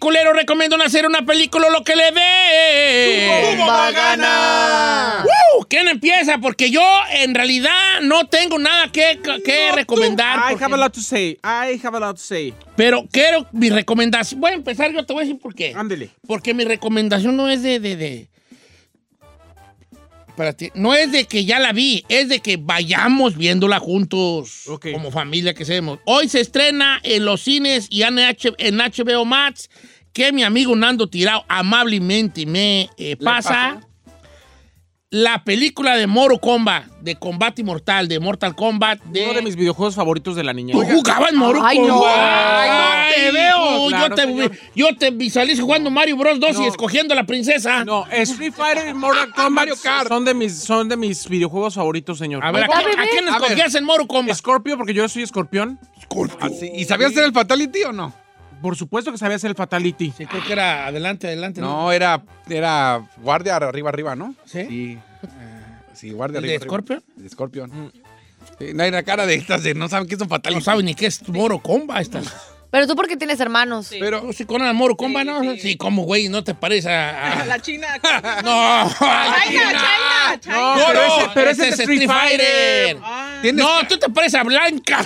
Peliculero, recomiendo hacer una película lo que le dé. ¡Uh! ¿Quién empieza? Porque yo en realidad no tengo nada que, que recomendar. I porque- have a lot to say. I have a lot to say. pero quiero mi recomendación. Voy a empezar, yo te voy a decir por qué. Ándele. Porque mi recomendación no es de. de, de- Espérate, no es de que ya la vi, es de que vayamos viéndola juntos Ok. como familia que seamos. Hoy se estrena en los cines y en, H- en HBO Max que mi amigo Nando Tirado amablemente me eh, pasa. La película de Moro Kombat, de combate mortal, de Mortal Kombat, de... Uno de mis videojuegos favoritos de la niñez. ¿Tú jugabas Moro Ay, no. Ay, no te veo. Claro, yo, te, señor. yo te visualizo jugando Mario Bros 2 y escogiendo a la princesa. No, Street Fighter y Mortal Kombat son de mis son de mis videojuegos favoritos, señor. A ver, ¿a, ¿Ya, quién- a escogías en Moro Kombat? Scorpio porque yo soy escorpión. Así, ¿Y sabías hacer el Fatality o no? Por supuesto que sabía hacer el Fatality. Sí, creo que era adelante, adelante. No, era, era guardia arriba, arriba, ¿no? ¿Sí? Sí. Sí, guardia ¿El arriba. de. Scorpion? El de Scorpion. Sí, no hay una cara de estas de no saben qué es un Fatality. No sabe ni qué es Moro Kombat. Esta. Pero tú porque tienes hermanos. Pero ¿Tú sí conoces a Moro Kombat, no? Sí, como güey, no te parece a... a- La china. No, China, China, China. No, No, pero ese, pero ese ese es Street Fighter. tienes No, tú te pareces a Blanca.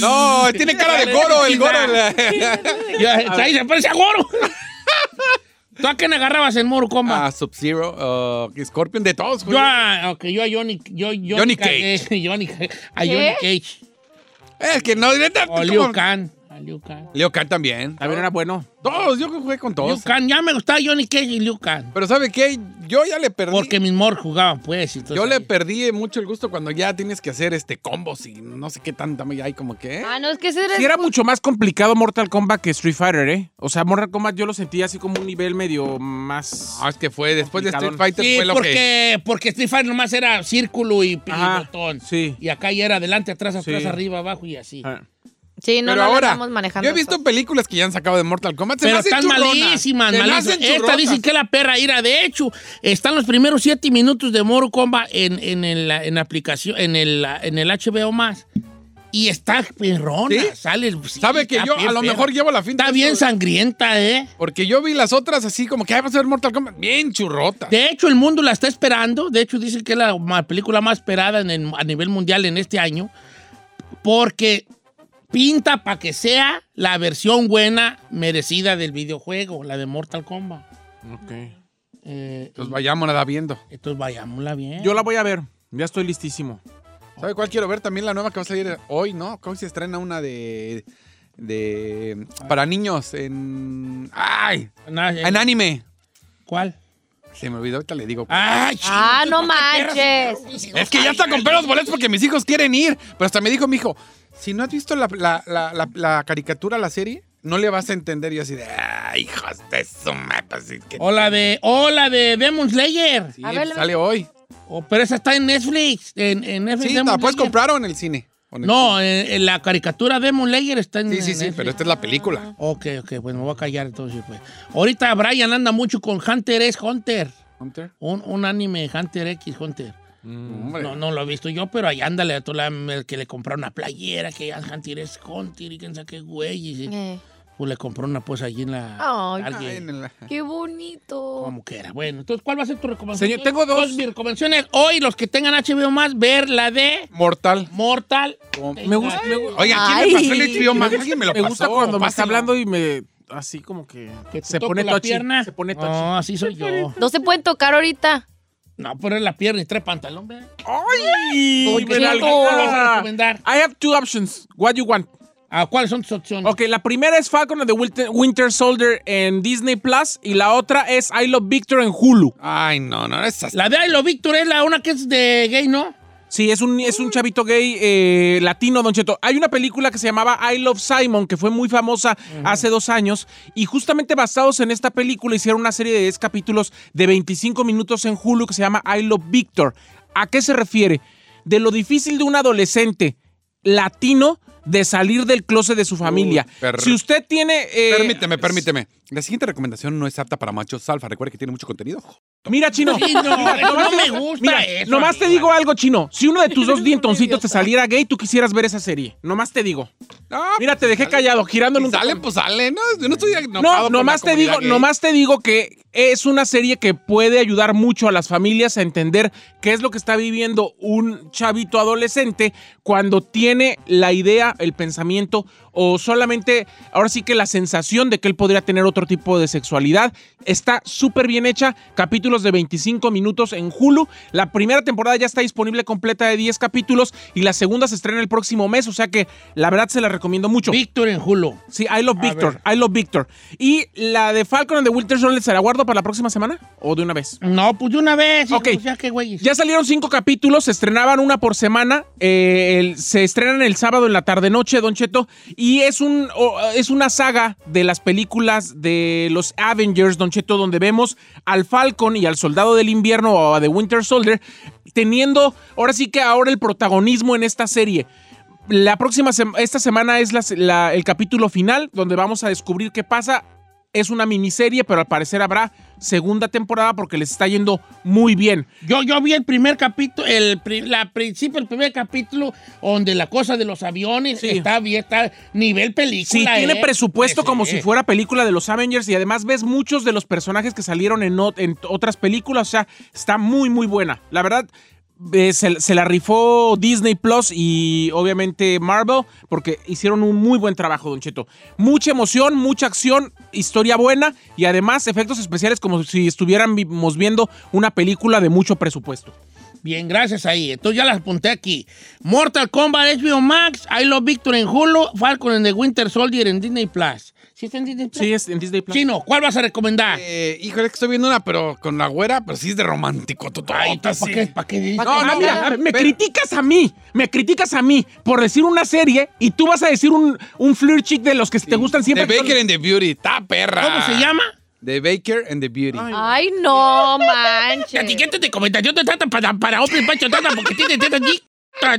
No, tiene cara de Goro, el Goro. ahí se parece a Goro. ¿Tú a quién agarrabas en Moro Kombat? Ah, Sub-Zero, uh, Scorpion, de todos. Yo güey. a, ok, yo a Johnny, yo, Johnny, Johnny Cage. Johnny, a Johnny. Cage. Es que no, neta, O. Liu Kang. A Liu Kang. Liu Kang también. También era bueno. Todos, yo jugué con Liu todos. Kang, ya me gustaba Johnny Cage y Liu Kang. Pero ¿sabe qué? Yo ya le perdí. Porque mis mor jugaban, pues. Yo le perdí mucho el gusto cuando ya tienes que hacer este combos y no sé qué tanta hay como que. ¿eh? Ah, no, es que ese eres... Sí era mucho más complicado Mortal Kombat que Street Fighter, ¿eh? O sea, Mortal Kombat yo lo sentía así como un nivel medio más... No, es que fue después de Street. Fighter Sí, fue lo que. porque, porque Street Fighter nomás era círculo y, y Ajá, botón. sí. Y acá ya era adelante, atrás, atrás, Sí. arriba, abajo y así. Ah. Sí, no, Pero no lo ahora, estamos manejando. yo he visto películas que ya han sacado de Mortal Kombat. Se Pero están churronas. malísimas, Se malísimas. Esta dicen que la perra ira. De hecho, están los primeros siete minutos de Mortal Kombat en, en, el, en la aplicación, en el, en el HBO más. Y está perrona. ¿Sí? Sale, sí, Sabe que yo a lo perra. mejor llevo la finta. Está bien eso, sangrienta, ¿eh? Porque yo vi las otras así como que "Ay, vamos a ver Mortal Kombat. Bien churrota. De hecho, el mundo la está esperando. De hecho, dicen que es la película más esperada en el- a nivel mundial en este año. Porque pinta para que sea la versión buena, merecida del videojuego, la de Mortal Kombat. Ok. Eh, Entonces vayámonos viendo. entonces vayámosla bien. Yo la voy a ver. Ya estoy listísimo. ¿Sabe cuál quiero ver? También la nueva que va a salir hoy, ¿no? Hoy se estrena una de. de. para niños en. ¡Ay! Eh, En anime. ¿Cuál? Se me olvidó, ahorita le digo. ¡Ay, Ah, chido, no ¿para qué perras? manches. Es que ya está compré los boletos porque mis hijos quieren ir. Pero hasta me dijo mi hijo, si no has visto la, la- la- la- la caricatura, la serie, no le vas a entender. Y yo así de, ¡ay, hijos de su madre! pues, es que- O la de, o la de Demon Slayer. Sí, A ver, sale hoy. O, pero esa está en Netflix. En, en Netflix. Sí, Demon la puedes comprar o en el cine. O en el No, cine. en, en la caricatura Demon Slayer está en Sí, sí, en sí, Netflix. pero esta es la película. Ok, ok, pues me voy a callar entonces. Pues. Ahorita Brian anda mucho con Hunter x Hunter. Hunter. Un, un anime Hunter X Hunter. Hombre. No, no lo he visto yo, pero ahí ándale a todo la, el que le compró una playera, que ya Hunter x Hunter y quién sabe qué güey. y. Eh, Pues le compró una pues allí en la. Alguien. En la- qué bonito. Como que era. Bueno, entonces, ¿cuál va a ser tu recomendación? Señor, tengo dos. mis recomendaciones. Hoy, los que tengan HBO más, ver la de Mortal. Mortal. Me gusta, me, gu- Oiga, ¿quién Ay. me pasó el HBO más? ¿Alguien me lo me pasó? gusta cuando me está hablando y me... Así como que... Que se pone la touchy. pierna. Se pone touchy. No, así soy yo. No se pueden tocar ahorita. No, poner la pierna y trae pantalón, ¿verdad? ¡Ay! Nalguea. ¿Cuál vas a recomendar? I have two options. What you want? Ah, ¿Cuáles son tus opciones? Ok, la primera es Falcon and the Winter, Winter Soldier en Disney Plus y la otra es I Love Victor en Hulu. Ay, no, no, esas. La de I Love Victor es la una que es de gay, ¿no? Sí, es un, es un chavito gay eh, latino, Don Cheto. Hay una película que se llamaba I Love Simon, que fue muy famosa hace dos años, y justamente basados en esta película hicieron una serie de 10 capítulos de 25 minutos en Hulu que se llama I Love Victor. ¿A qué se refiere? De lo difícil de un adolescente latino de salir del closet de su familia. si usted tiene... eh, Permíteme, permíteme. La siguiente recomendación no es apta para machos alfa. Recuerde que tiene mucho contenido. Mira, Chino. Sí, no, Mira, no nomás- me gusta Mira, eso, nomás te digo algo, Chino. Si uno de tus dos dientoncitos te saliera gay, tú quisieras ver esa serie. Nomás te digo. No, Mira, te dejé callado, girando en un sale, pues sale. No, yo no estoy No, nomás te digo, gay. nomás te digo que es una serie que puede ayudar mucho a las familias a entender qué es lo que está viviendo un chavito adolescente cuando tiene la idea, el pensamiento o solamente, ahora sí que la sensación de que él podría tener otro tipo de sexualidad. Está súper bien hecha, capítulos de 25 minutos en Hulu. La primera temporada ya está disponible completa de 10 capítulos y la segunda se estrena el próximo mes, o sea que la verdad se la recomiendo mucho. Víctor en Hulu. Sí, I Love Victor, I Love Victor. ¿Y la de Falcon and the Winter Soldier se la guardo para la próxima semana? ¿O de una vez? No, pues de una vez. Ok. Qué güey. Ya salieron cinco capítulos, se estrenaban una por semana. eh, el- se estrenan el sábado en la tarde-noche, Don Cheto. Y es, un, es una saga de las películas de los Avengers, Don Cheto, donde vemos al Falcon y al Soldado del Invierno o a The Winter Soldier teniendo, ahora sí que ahora el protagonismo en esta serie. La próxima esta semana es la- el capítulo final, donde vamos a descubrir qué pasa. Es una miniserie, pero al parecer habrá segunda temporada porque les está yendo muy bien. Yo, yo vi el primer capítulo, el la principio, el primer capítulo, donde la cosa de los aviones Sí. está bien, está nivel película. Sí, tiene ¿eh? presupuesto como si fuera película de los Avengers y además ves muchos de los personajes que salieron en, en otras películas. O sea, está muy, muy buena. La verdad, eh, se, la rifó Disney Plus y obviamente Marvel porque hicieron un muy buen trabajo, Don Cheto. Mucha emoción, mucha acción, historia buena y además efectos especiales como si estuviéramos viendo una película de mucho presupuesto. Bien, gracias ahí. Entonces ya las apunté aquí. Mortal Kombat HBO Max, I Love Victor en Hulu, Falcon en The Winter Soldier en Disney Plus. ¿Sí está en Disney Plus? Sí, es en Disney Plus. Chino, ¿cuál vas a recomendar? Eh, híjole, es que estoy viendo una, pero con la güera, pero sí es de romántico. Totota, Ay, ¿para sí. qué? ¿Para qué dices? No, Ah, no, mira, me criticas a mí, me criticas a mí por decir una serie y tú vas a decir un, un flirt chick de los que te gustan siempre. The Baker and the Beauty. Está perra. ¿Cómo se llama? The Baker and the Beauty. Ay, no manches. La etiqueta de comentación te trata para, para Open Pancho Tata porque tiene tetas allí.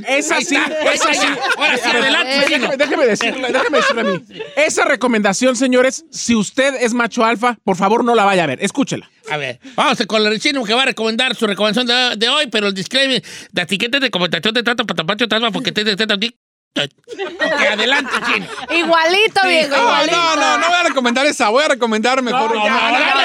Esa sí, está, esa ahí sí. está. Ahora sí, adelante, Chino. Déjeme, déjeme decirle, déjeme decirle a mí. Esa recomendación, señores, si usted es macho alfa, por favor no la vaya a ver. Escúchela. A ver, vamos con el chino que va a recomendar su recomendación de, de hoy, pero el disclaimer, la etiqueta de comentación te trata para Pancho Tata porque allí. Ok, adelante, chino. Igualito, viejo, No, igualito. no, no, no voy a recomendar esa. Voy a recomendar mejor. No, no,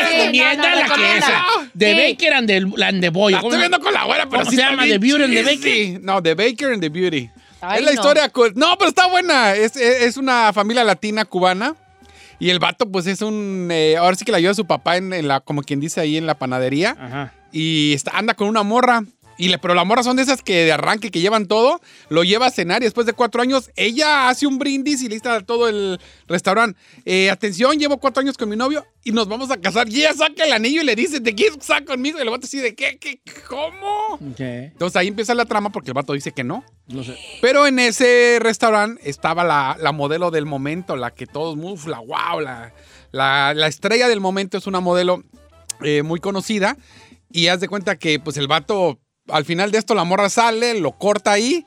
recomienda no, no, la que esa. The Sí. Baker and the, and the Boy. La ¿Cómo estoy viendo con la güera, pero ¿Cómo sí se llama? The Beauty and the cheesy. No, The Baker and the Beauty. Ay, es la no. historia. No, pero está buena. Es, es- es una familia latina cubana. Y el vato, pues es un. eh, ahora sí que la ayuda a su papá en, en la, como quien dice ahí en la panadería. Ajá. Y está, anda con una morra. Y le, pero la morra son de esas que de arranque que llevan todo, lo lleva a cenar y después de cuatro años ella hace un brindis y lista todo el restaurante. Eh, atención, llevo cuatro años con mi novio y nos vamos a casar. Y ella saca el anillo y le dice, ¿te quieres casar conmigo? Y el vato así de, ¿qué? ¿Qué? ¿Cómo? Entonces ahí empieza la trama porque el vato dice que no. No sé. Pero en ese restaurante estaba la, la modelo del momento, la que todos, uf, la wow, la, la, la estrella del momento es una modelo eh, muy conocida. Y haz de cuenta que pues el vato, al final de esto la morra sale, lo corta ahí.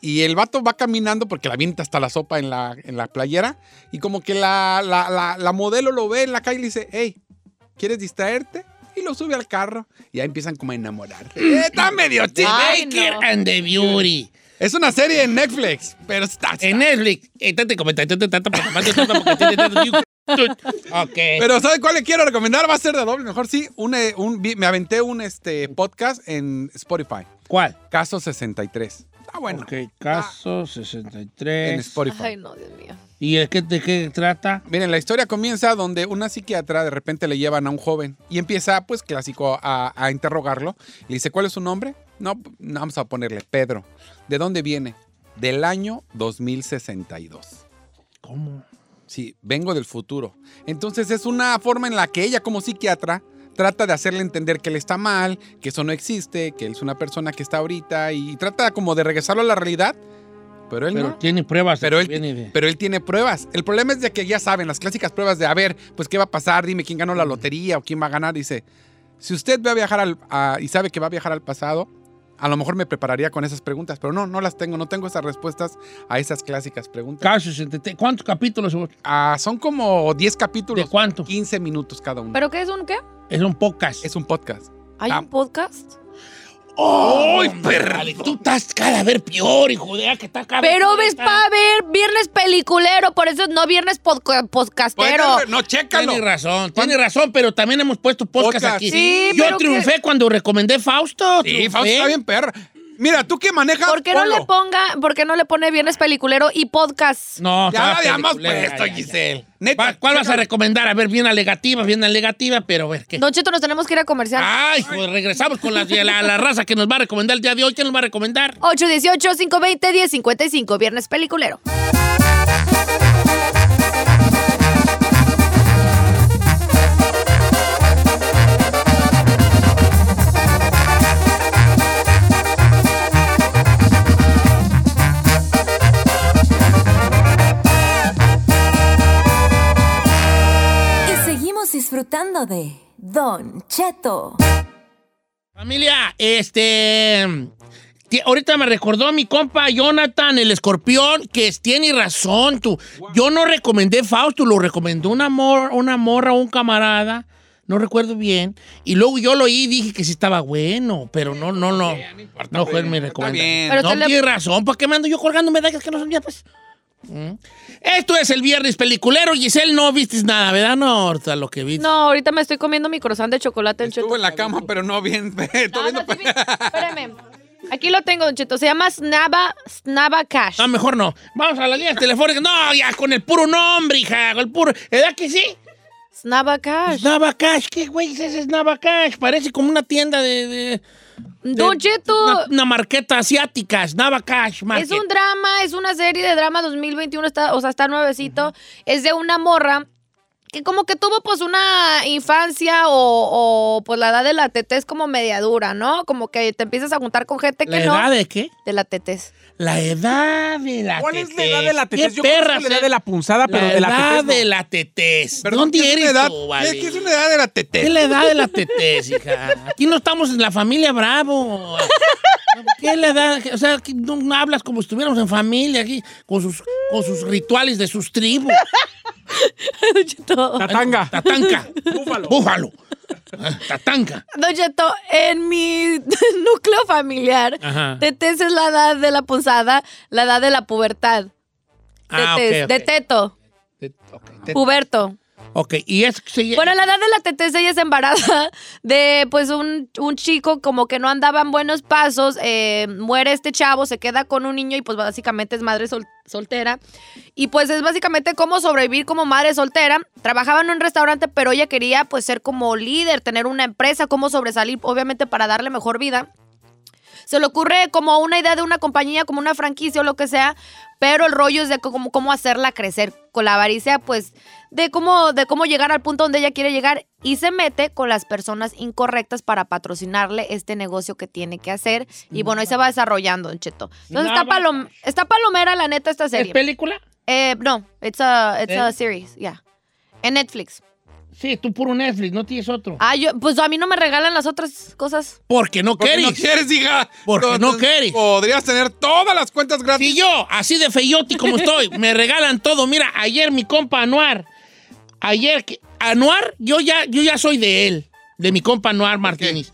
Y el vato va caminando porque la avienta hasta la sopa en la, en la playera. Y como que la, la, la, la modelo lo ve en la calle y le dice, hey, ¿quieres distraerte? Y lo sube al carro. Y ahí empiezan como a enamorar. Eh, Está medio chido. Baker no. and the Beauty. Es una serie en Netflix, pero está... En Netflix. Esta te comentación te trata para Pancho Tata porque tiene tetas allí. Ok. Pero ¿sabe cuál le quiero recomendar? Va a ser de doble. Mejor sí, un, eh, un- me aventé un este, podcast en Spotify. ¿Cuál? Caso 63. Está bueno. Ok, caso En 63. Spotify. Ay, no, Dios mío. ¿Y de qué, de qué trata? Miren, la historia comienza donde una psiquiatra de repente le llevan a un joven y empieza, pues, clásico, a, a interrogarlo. Le dice, ¿cuál es su nombre? No, vamos a ponerle Pedro. ¿De dónde viene? Del año 2062. ¿Cómo? Sí, vengo del futuro. Entonces es una forma en la que ella como psiquiatra trata de hacerle entender que él está mal, que eso no existe, que él es una persona que está ahorita y trata como de regresarlo a la realidad, pero él Pero no. tiene pruebas. Pero él, de- pero él tiene pruebas. El problema es de que ya saben, las clásicas pruebas de, a ver, pues qué va a pasar, dime quién ganó la lotería o quién va a ganar. Dice, si usted va a viajar al, a- y sabe que va a viajar al pasado, a lo mejor me prepararía con esas preguntas, pero no, no las tengo, no tengo esas respuestas a esas clásicas preguntas. Casos, ¿Cuántos capítulos? son? Ah, son como 10 capítulos. ¿De cuánto? 15 minutos cada uno. ¿Pero qué es un qué? Es un podcast. es un podcast. ¿Hay Ah. un podcast? ¡Ay, perro! Tú estás cada vez peor, hijo de que está cada vez Pero ves para ver viernes peliculero, por eso no viernes podca- podcastero. Puede- No, chécalo. Tiene razón, tiene razón, pero también hemos puesto podcast, Podcast, aquí. sí, Yo triunfé cuando recomendé Fausto. Sí, triunfé. Fausto está bien perra. Mira, tú que manejas. ¿Por qué no le ponga, por qué no le pone viernes peliculero y podcast? No, Ya habíamos peliculera, puesto. Giselle. Neta, ¿Cuál vas a recomendar? A ver, bien alegativa, bien alegativa, pero a ver qué. Don Cheto, nos tenemos que ir a comercial. Ay, pues regresamos con la, la, la raza que nos va a recomendar el día de hoy. ¿Quién nos va a recomendar? 818-520-1055, viernes peliculero. Disfrutando de Don Cheto. Familia, este. Ahorita me recordó mi compa Jonathan, el escorpión, que tiene razón. Tú. Yo no recomendé Fausto, lo recomendó una, mor, una morra o un camarada. No recuerdo bien. Y luego yo lo oí y dije que sí estaba bueno, pero no, no, no. No fue mi recomendación. no, tiene razón. ¿Para qué me ando yo colgando medallas que no son mías, pues? Mm. Esto es el viernes peliculero. Giselle, no viste nada, ¿verdad? No, ahorita lo que vi. No, ahorita me estoy comiendo mi croissant de chocolate en Cheto. en la cama, pero no bien. Estoy No, viendo- no, sí, espérame. Aquí lo tengo, Don Cheto. Se llama Snaba, Snaba Cash. No, mejor no. Vamos a las líneas telefónicas. No, ya con el puro nombre, hija. Con el puro. ¿Edad que sí? Snaba Cash. Snaba Cash. ¿Qué güey es ese Snaba Cash? Parece como una tienda de- Don Cheto. Una, una marqueta asiática. Snaba Cash. Market. Es un drama, es una serie de drama 2021, está, o sea, está nuevecito. Es de una morra que como que tuvo pues una infancia o, o, pues la edad de la tetez como media dura, ¿no? Como que te empiezas a juntar con gente ¿La que edad no. de qué? De la tetez. La edad de la ¿Cuál es la edad de la tetez? ¿Qué Yo perra la edad de la punzada, pero de la edad tetez no. de la tetez. Perdón, ¿Dónde ¿qué es eres edad? tú, ¿Qué- vale? ¿Qué es una edad de la ¿Qué tete? es la edad de la tetez, hija? Aquí no estamos en la familia Bravo. ¿Qué es la edad? O sea, aquí no, no hablas como si estuviéramos en familia aquí, con sus, con sus rituales de sus tribus. Don Cheto. Tatanga. Tatanca. Búfalo. Búfalo. Ah, Tatanca. Don Cheto, en mi núcleo familiar, Ajá. tetez es la edad de la punzada, la edad de la pubertad. Ah, de teto, Te- ok, te- puberto. Ok, y es Bueno, la edad de la tetez ella se embaraza de pues un, un chico como que no andaba en buenos pasos, eh, muere este chavo, se queda con un niño y pues básicamente es madre sol- soltera. Y pues es básicamente cómo sobrevivir como madre soltera. Trabajaba en un restaurante, pero ella quería pues ser como líder, tener una empresa, cómo sobresalir, obviamente para darle mejor vida. Se le ocurre como una idea de una compañía, como una franquicia o lo que sea, pero el rollo es de cómo hacerla crecer. Con la avaricia, pues, de cómo, de cómo llegar al punto donde ella quiere llegar y se mete con las personas incorrectas para patrocinarle este negocio que tiene que hacer. Y bueno, ahí se va desarrollando, Don Cheto. Entonces está, palom- está palomera, la neta, esta ¿Es serie. película? Eh, no, it's a, it's a ¿Eh? series, yeah. En Netflix. Sí, tú puro Netflix, no tienes otro. Ah, yo, pues a mí no me regalan las otras cosas. Porque no Porque quieres. no quieres, hija. Porque no quieres. Podrías tener todas las cuentas gratis. Si yo, así de feyoti como estoy, me regalan todo. Mira, ayer mi compa Anuar, ayer, que- Anuar, yo ya, yo ya soy de él, de mi compa Anuar Martínez.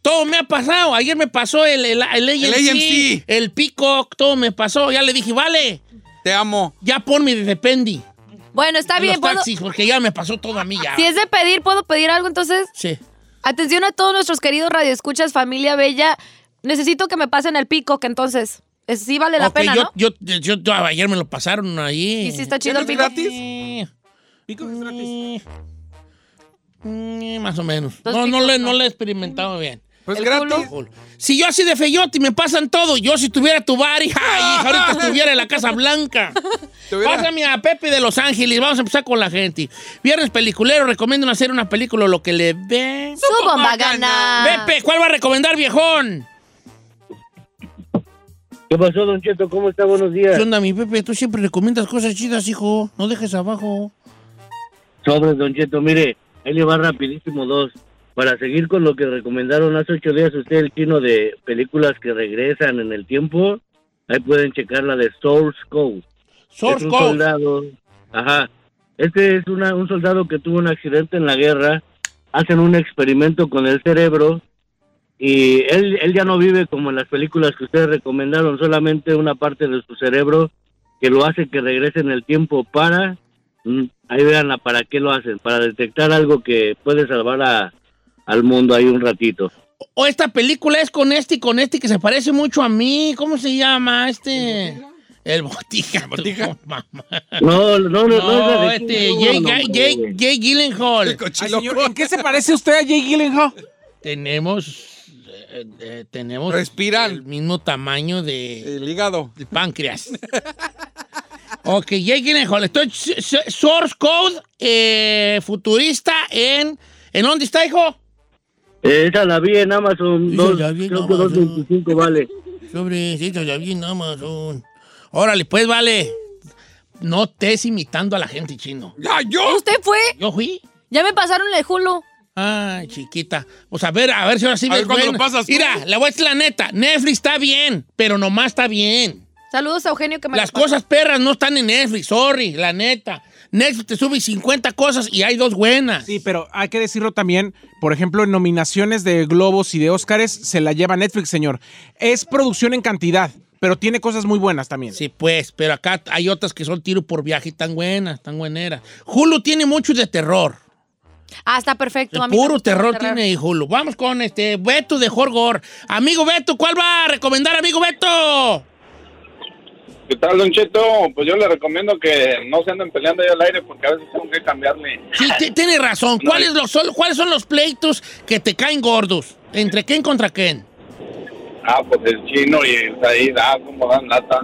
Todo me ha pasado. Ayer me pasó el, el, el AMC, AMC. el Peacock, todo me pasó. Ya le dije, vale, Te amo. ya ponme de Dependi. Bueno, está en bien, los puedo. taxis, porque ya me pasó todo a mí ya. Si es de pedir, ¿puedo pedir algo entonces? Sí. Atención a todos nuestros queridos radioescuchas, familia bella. Necesito que me pasen el pico, que entonces es- sí vale la pena, yo, ¿no? yo, yo- yo- ayer me lo pasaron ahí. Y sí está chido el ¿Tienes pico. gratis? Eh, Pico es gratis. eh, eh, más o menos. No, no, le, no. le he experimentado bien. Pues El gratis. Si yo así de feyote y me pasan todo, yo si tuviera tu bar, hija, hija, ahorita estuviera en la Casa Blanca. Pásame a Pepe de Los Ángeles, vamos a empezar con la gente. Viernes peliculero, recomiendo hacer una película lo que le ve. Su bomba gana. Pepe, ¿cuál va a recomendar, viejón? ¿Qué pasó, Don Cheto? ¿Cómo está? Buenos días. ¿Qué onda, mi Pepe? Tú siempre recomiendas cosas chidas, hijo. No dejes abajo. Sobres, Don Cheto. Mire, ahí le va rapidísimo dos. Para seguir con lo que recomendaron hace ocho días usted, el chino de películas que regresan en el tiempo, ahí pueden checar la de Source Code. Source es un Code. soldado. Ajá. Este es una, un soldado que tuvo un accidente en la guerra. Hacen un experimento con el cerebro. Y él, él ya no vive como en las películas que ustedes recomendaron, solamente una parte de su cerebro que lo hace que regrese en el tiempo para. Mm, Ahí vean para qué lo hacen, para detectar algo que puede salvar a, al mundo ahí un ratito. O esta película es con este y con este que se parece mucho a mí. ¿Cómo se llama este? El Botija. Botija. tu mamá. No, no, no, no, No, este, Jay, Kong, Jay. Jay- Jay Gyllenhaal. El señor, ¿En qué se parece usted a Jay Gyllenhaal? Tenemos, eh, eh, tenemos Respiran. el mismo tamaño de, El hígado. de páncreas. ok, Jay Gyllenhaal. Estoy Source Code eh, futurista en... ¿En dónde está, hijo? Esa la vi en Amazon, Esa dos, la vi en creo que Amazon. 2.25 vale. Sobrecito, ya vi en Amazon. Órale, pues, vale. No estés imitando a la gente chino. ¡Ya, yo! ¿Usted fue? ¿Yo fui? Ya me pasaron el Hulu. Ay, chiquita. Pues a ver, a ver si ahora sí A ves ver, ¿cuándo buena. lo pasas? Mira, le voy a decir la neta. Netflix está bien, pero nomás está bien. Saludos a Eugenio que me Las cosas perras no están en Netflix, sorry, la neta. Netflix te sube 50 cosas y hay dos buenas. Sí, pero hay que decirlo también, por ejemplo, en nominaciones de Globos y de Óscares se la lleva Netflix, señor. Es producción en cantidad, pero tiene cosas muy buenas también. Sí, pues, pero acá hay otras que son tiro por viaje y tan buenas, tan bueneras. Hulu tiene mucho de terror. Ah, está perfecto. El puro terror tiene Hulu. Vamos con este Beto de Jorgor. Amigo Beto, ¿cuál va a recomendar, amigo Beto? ¿Qué tal, Don Cheto? Pues yo le recomiendo que no se anden peleando ahí al aire porque a veces tengo que cambiarle. Sí, ti- tiene razón. ¿Cuáles, los, son, ¿Cuáles son los pleitos que te caen gordos? ¿Entre quién contra quién? Ah, pues el chino y el Said, ah, como dan lata.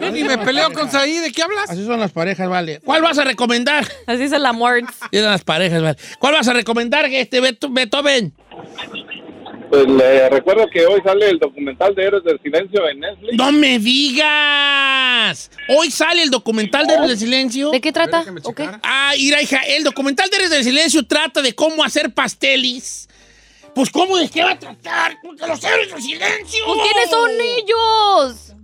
Yo ni me peleo con Saí. ¿De qué hablas? Así son las parejas, vale. ¿Cuál vas a recomendar? Así es el amor. Eran las parejas, vale. ¿Cuál vas a recomendar, este Beto- Beethoven? Pues le recuerdo que hoy sale el documental de Héroes del Silencio en Netflix. ¡No me digas! Hoy sale el documental de Héroes del Silencio. ¿De qué trata? Ah, mira, hija, el documental de Héroes del Silencio trata de cómo hacer pasteles. Pues, ¿cómo de qué va a tratar? De los Héroes del Silencio. Pues, ¿Quiénes son ellos?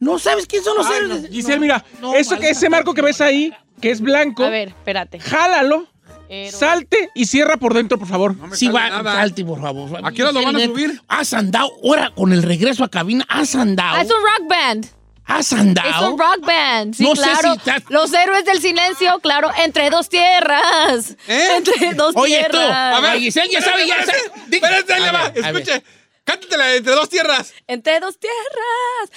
¿No sabes quién son los Ah, Héroes no. del Giselle, mira, No, eso que ese marco que ves ahí, que es blanco, A ver, espérate. jálalo. Salte y cierra por dentro, por favor. No Sí, sale va, nada. salte, por favor. ¿A qué hora lo van a subir? Has andado, ahora con el regreso a cabina, has andado. Ah, es un rock band. Has andado. Es un rock band. Sí, No sé si estás- Los héroes del silencio, claro, entre dos tierras. ¿Eh? Entre dos Oye, tú, tierras. a ver, Giselle ya sabe, ya sabe. Espérate, ahí va. Escuche. Cántatela entre dos tierras. Entre dos tierras.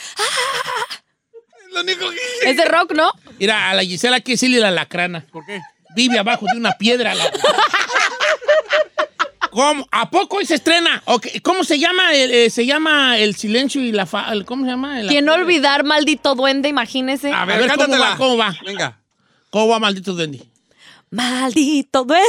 Es lo único que... Es de rock, ¿no? Mira, a la Gisela hay que decirle la lacrana. ¿Por qué? Vive abajo de una piedra. la- ¿Cómo? ¿A poco hoy se estrena? ¿Cómo se llama? El, eh, se llama El Silencio y la fa... ¿Cómo se llama? El- Quien no olvidar, maldito duende, imagínese. A A ver, ver, ¿cómo va? ¿Cómo va? Venga. ¿Cómo va, maldito duende? Maldito duende.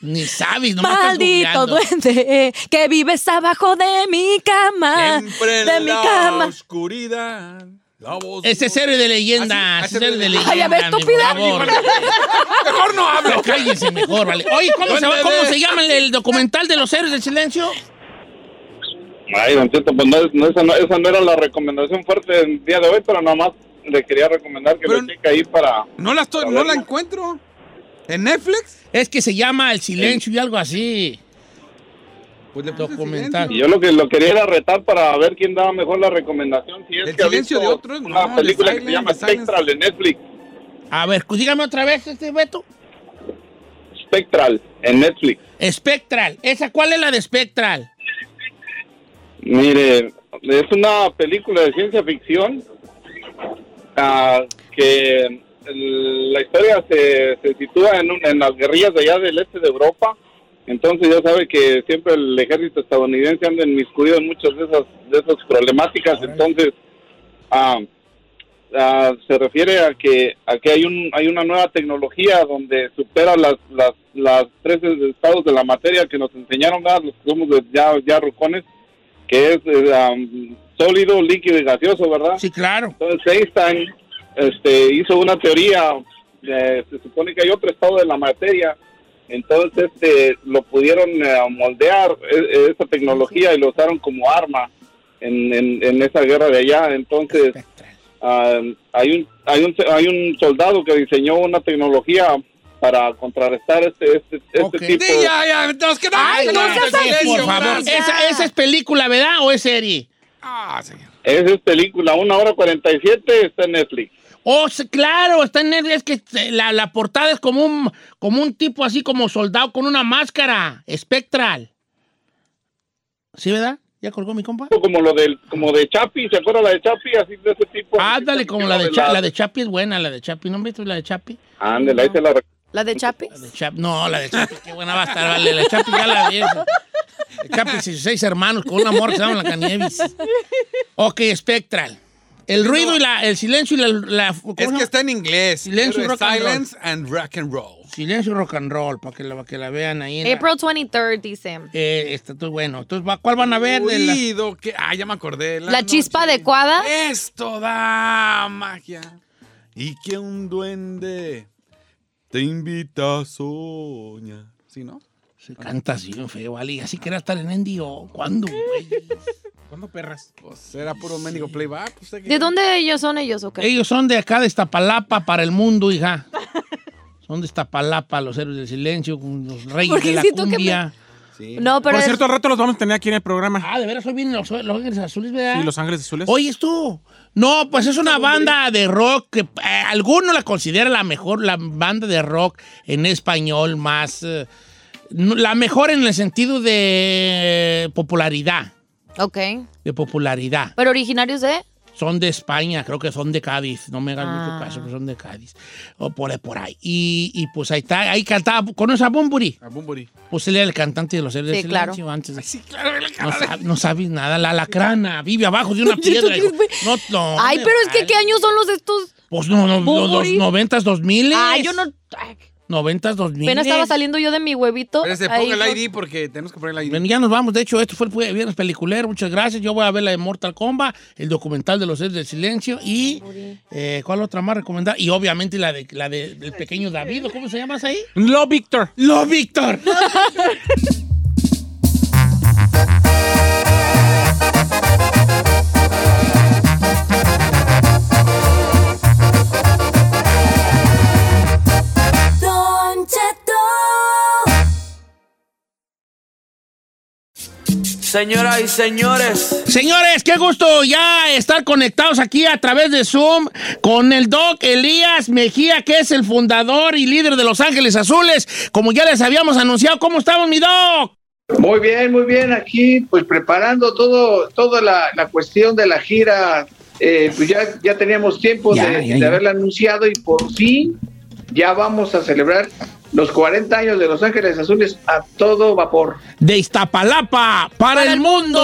Ni sabes, nomás estás Maldito googleando. duende que vives abajo de mi cama. Siempre de en mi la cama. oscuridad. La voz... Ese es héroe de leyenda. Ah, sí, ese es héroe de leyenda. Ay, a ver, estúpida. Mejor no hablo. Cállense mejor, vale. Oye, ¿cómo, se, va- cómo se llama el, el documental de los héroes del silencio? Ay, Don Cheto, pues no, no, esa, no, esa no era la recomendación fuerte del día de hoy, pero nada más le quería recomendar que Pero- lo cheque ahí para... No la, estoy, no la encuentro. ¿En Netflix? Es que se llama El Silencio y algo así. Pues le. Y yo lo que lo quería era retar para ver quién daba mejor la recomendación. Si es El que ha silencio visto de otros, Una no, película que se llama. Spectral en Netflix. A ver, pues dígame otra vez, este Beto. Spectral en Netflix. Spectral. ¿Esa cuál es la de Spectral? Mire, es una película de ciencia ficción ah, que la historia se, se sitúa en, un- en las guerrillas de allá del este de Europa Entonces ya sabe que siempre el ejército estadounidense anda inmiscuido en muchas de esas, de esas problemáticas. Entonces, ah, ah, se refiere a que, a que hay, un, hay una nueva tecnología donde supera las, las, las tres estados de la materia que nos enseñaron ah, los que somos de- ya, ya rucones, que es am, sólido, líquido y gaseoso, ¿verdad? Sí, claro. Entonces Einstein este, hizo una teoría, eh, se supone que hay otro estado de la materia, entonces este, lo pudieron eh, moldear e- esa tecnología y lo usaron como arma en, en, en esa guerra de allá. Entonces ah, hay un hay un hay un soldado que diseñó una tecnología para contrarrestar este este, este tipo. Sí, ya, ya, Ay, no, por favor. ¿Esa, esa es película, ¿verdad? ¿O es serie? Ah, señor. Esa es película, una hora 47, está en Netflix. Oh, sí, claro, está en Netflix. Es que eh, la, la portada es como un, como un tipo así como soldado con una máscara espectral. ¿Sí, verdad? ¿Ya colgó mi compa? Como lo del, como de Chapi, ¿se acuerda la de Chapi? Así de ese tipo. Ándale, como la de, Cha- la de Chapi es buena, la de Chapi. ¿No han visto la de Chapi? Ándale, ahí se la ¿La de Chapis? La de Chapi. No, la de Chapi, qué buena va a estar, vale. La de Chapi ya la vi. Chapi, y sus seis hermanos con un amor que se llama la Canievis. Ok, Spectral. El ruido y la, el silencio y la... la- ¿cómo se Es que está en inglés. Silencio es rock and roll. Silence and rock and roll. Silencio y rock and roll, para que la, para que la vean ahí. en la- April 23rd, dice. Eh, está todo bueno. Entonces, ¿va- ¿cuál van a ver? De la- que, ah, ya me acordé. La chispa adecuada. Esto da magia. Y que un duende te invita a soñar. ¿Sí, no? Se canta así, feo, Ali. Así que era estar en NDO. ¿Cuándo, güey? ¿Cuándo perras? Pues era puro mendigo playback. ¿usted qué? ¿De dónde ellos son ellos o qué? Ellos son de acá, de Iztapalapa, para el mundo, hija. Son de Iztapalapa, los héroes del silencio, los reyes Porque de la cumbia. Sí. No, pero Por es- cierto, al rato los vamos a tener aquí en el programa. Ah, de veras, hoy vienen los, los Ángeles Azules, ¿verdad? Sí, Los Ángeles Azules. Oyes tú. No, pues es una banda de rock que eh, alguno la considera la mejor, la banda de rock en español más. eh, la mejor en el sentido de popularidad. Ok. De popularidad. Pero originarios de. Son de España, creo que son de Cádiz. No me hagan Ah. mucho caso, pero son de Cádiz. O por ahí, por ahí. Y, y, pues ahí está, ahí cantaba. ¿Conoces a Bumburi? A Bumburi. Pues él era el cantante de los Héroes Sí, del claro. Silencio antes de- Sí, claro, la No, sab- no sabes nada. La lacrana vive abajo de una Oye, ¿tú piedra. No, no. Ay, pero es que. ¿qué años son los estos? Pues no, no, no, los Bumburi. noventas, dos miles. Ay, yo no. ay, Noventas, dos miles. Apenas estaba saliendo yo de mi huevito. Ahí, ponga el. ID porque tenemos que poner el ID. Bueno, ya nos vamos. De hecho, esto fue el viernes peliculero. Muchas gracias. Yo voy a ver la de Mortal Kombat, el documental de los Héroes del Silencio y... eh, ¿Cuál otra más recomendada? Y obviamente la, de, la de- del pequeño David. ¿o ¿Cómo se llama ahí? Lo Víctor. ¡Lo Víctor! Señoras y señores, Señores, qué gusto ya estar conectados aquí a través de Zoom con el Doc Elías Mejía, que es el fundador y líder de Los Ángeles Azules. Como ya les habíamos anunciado, ¿cómo estamos, mi Doc? Muy bien, muy bien. Aquí, pues preparando todo, toda la, la cuestión de la gira. eh, pues ya, ya teníamos tiempo Ya, de, ya, de ya. haberla anunciado y por fin ya vamos a celebrar los 40 años de Los Ángeles Azules a todo vapor. De Iztapalapa para, el mundo.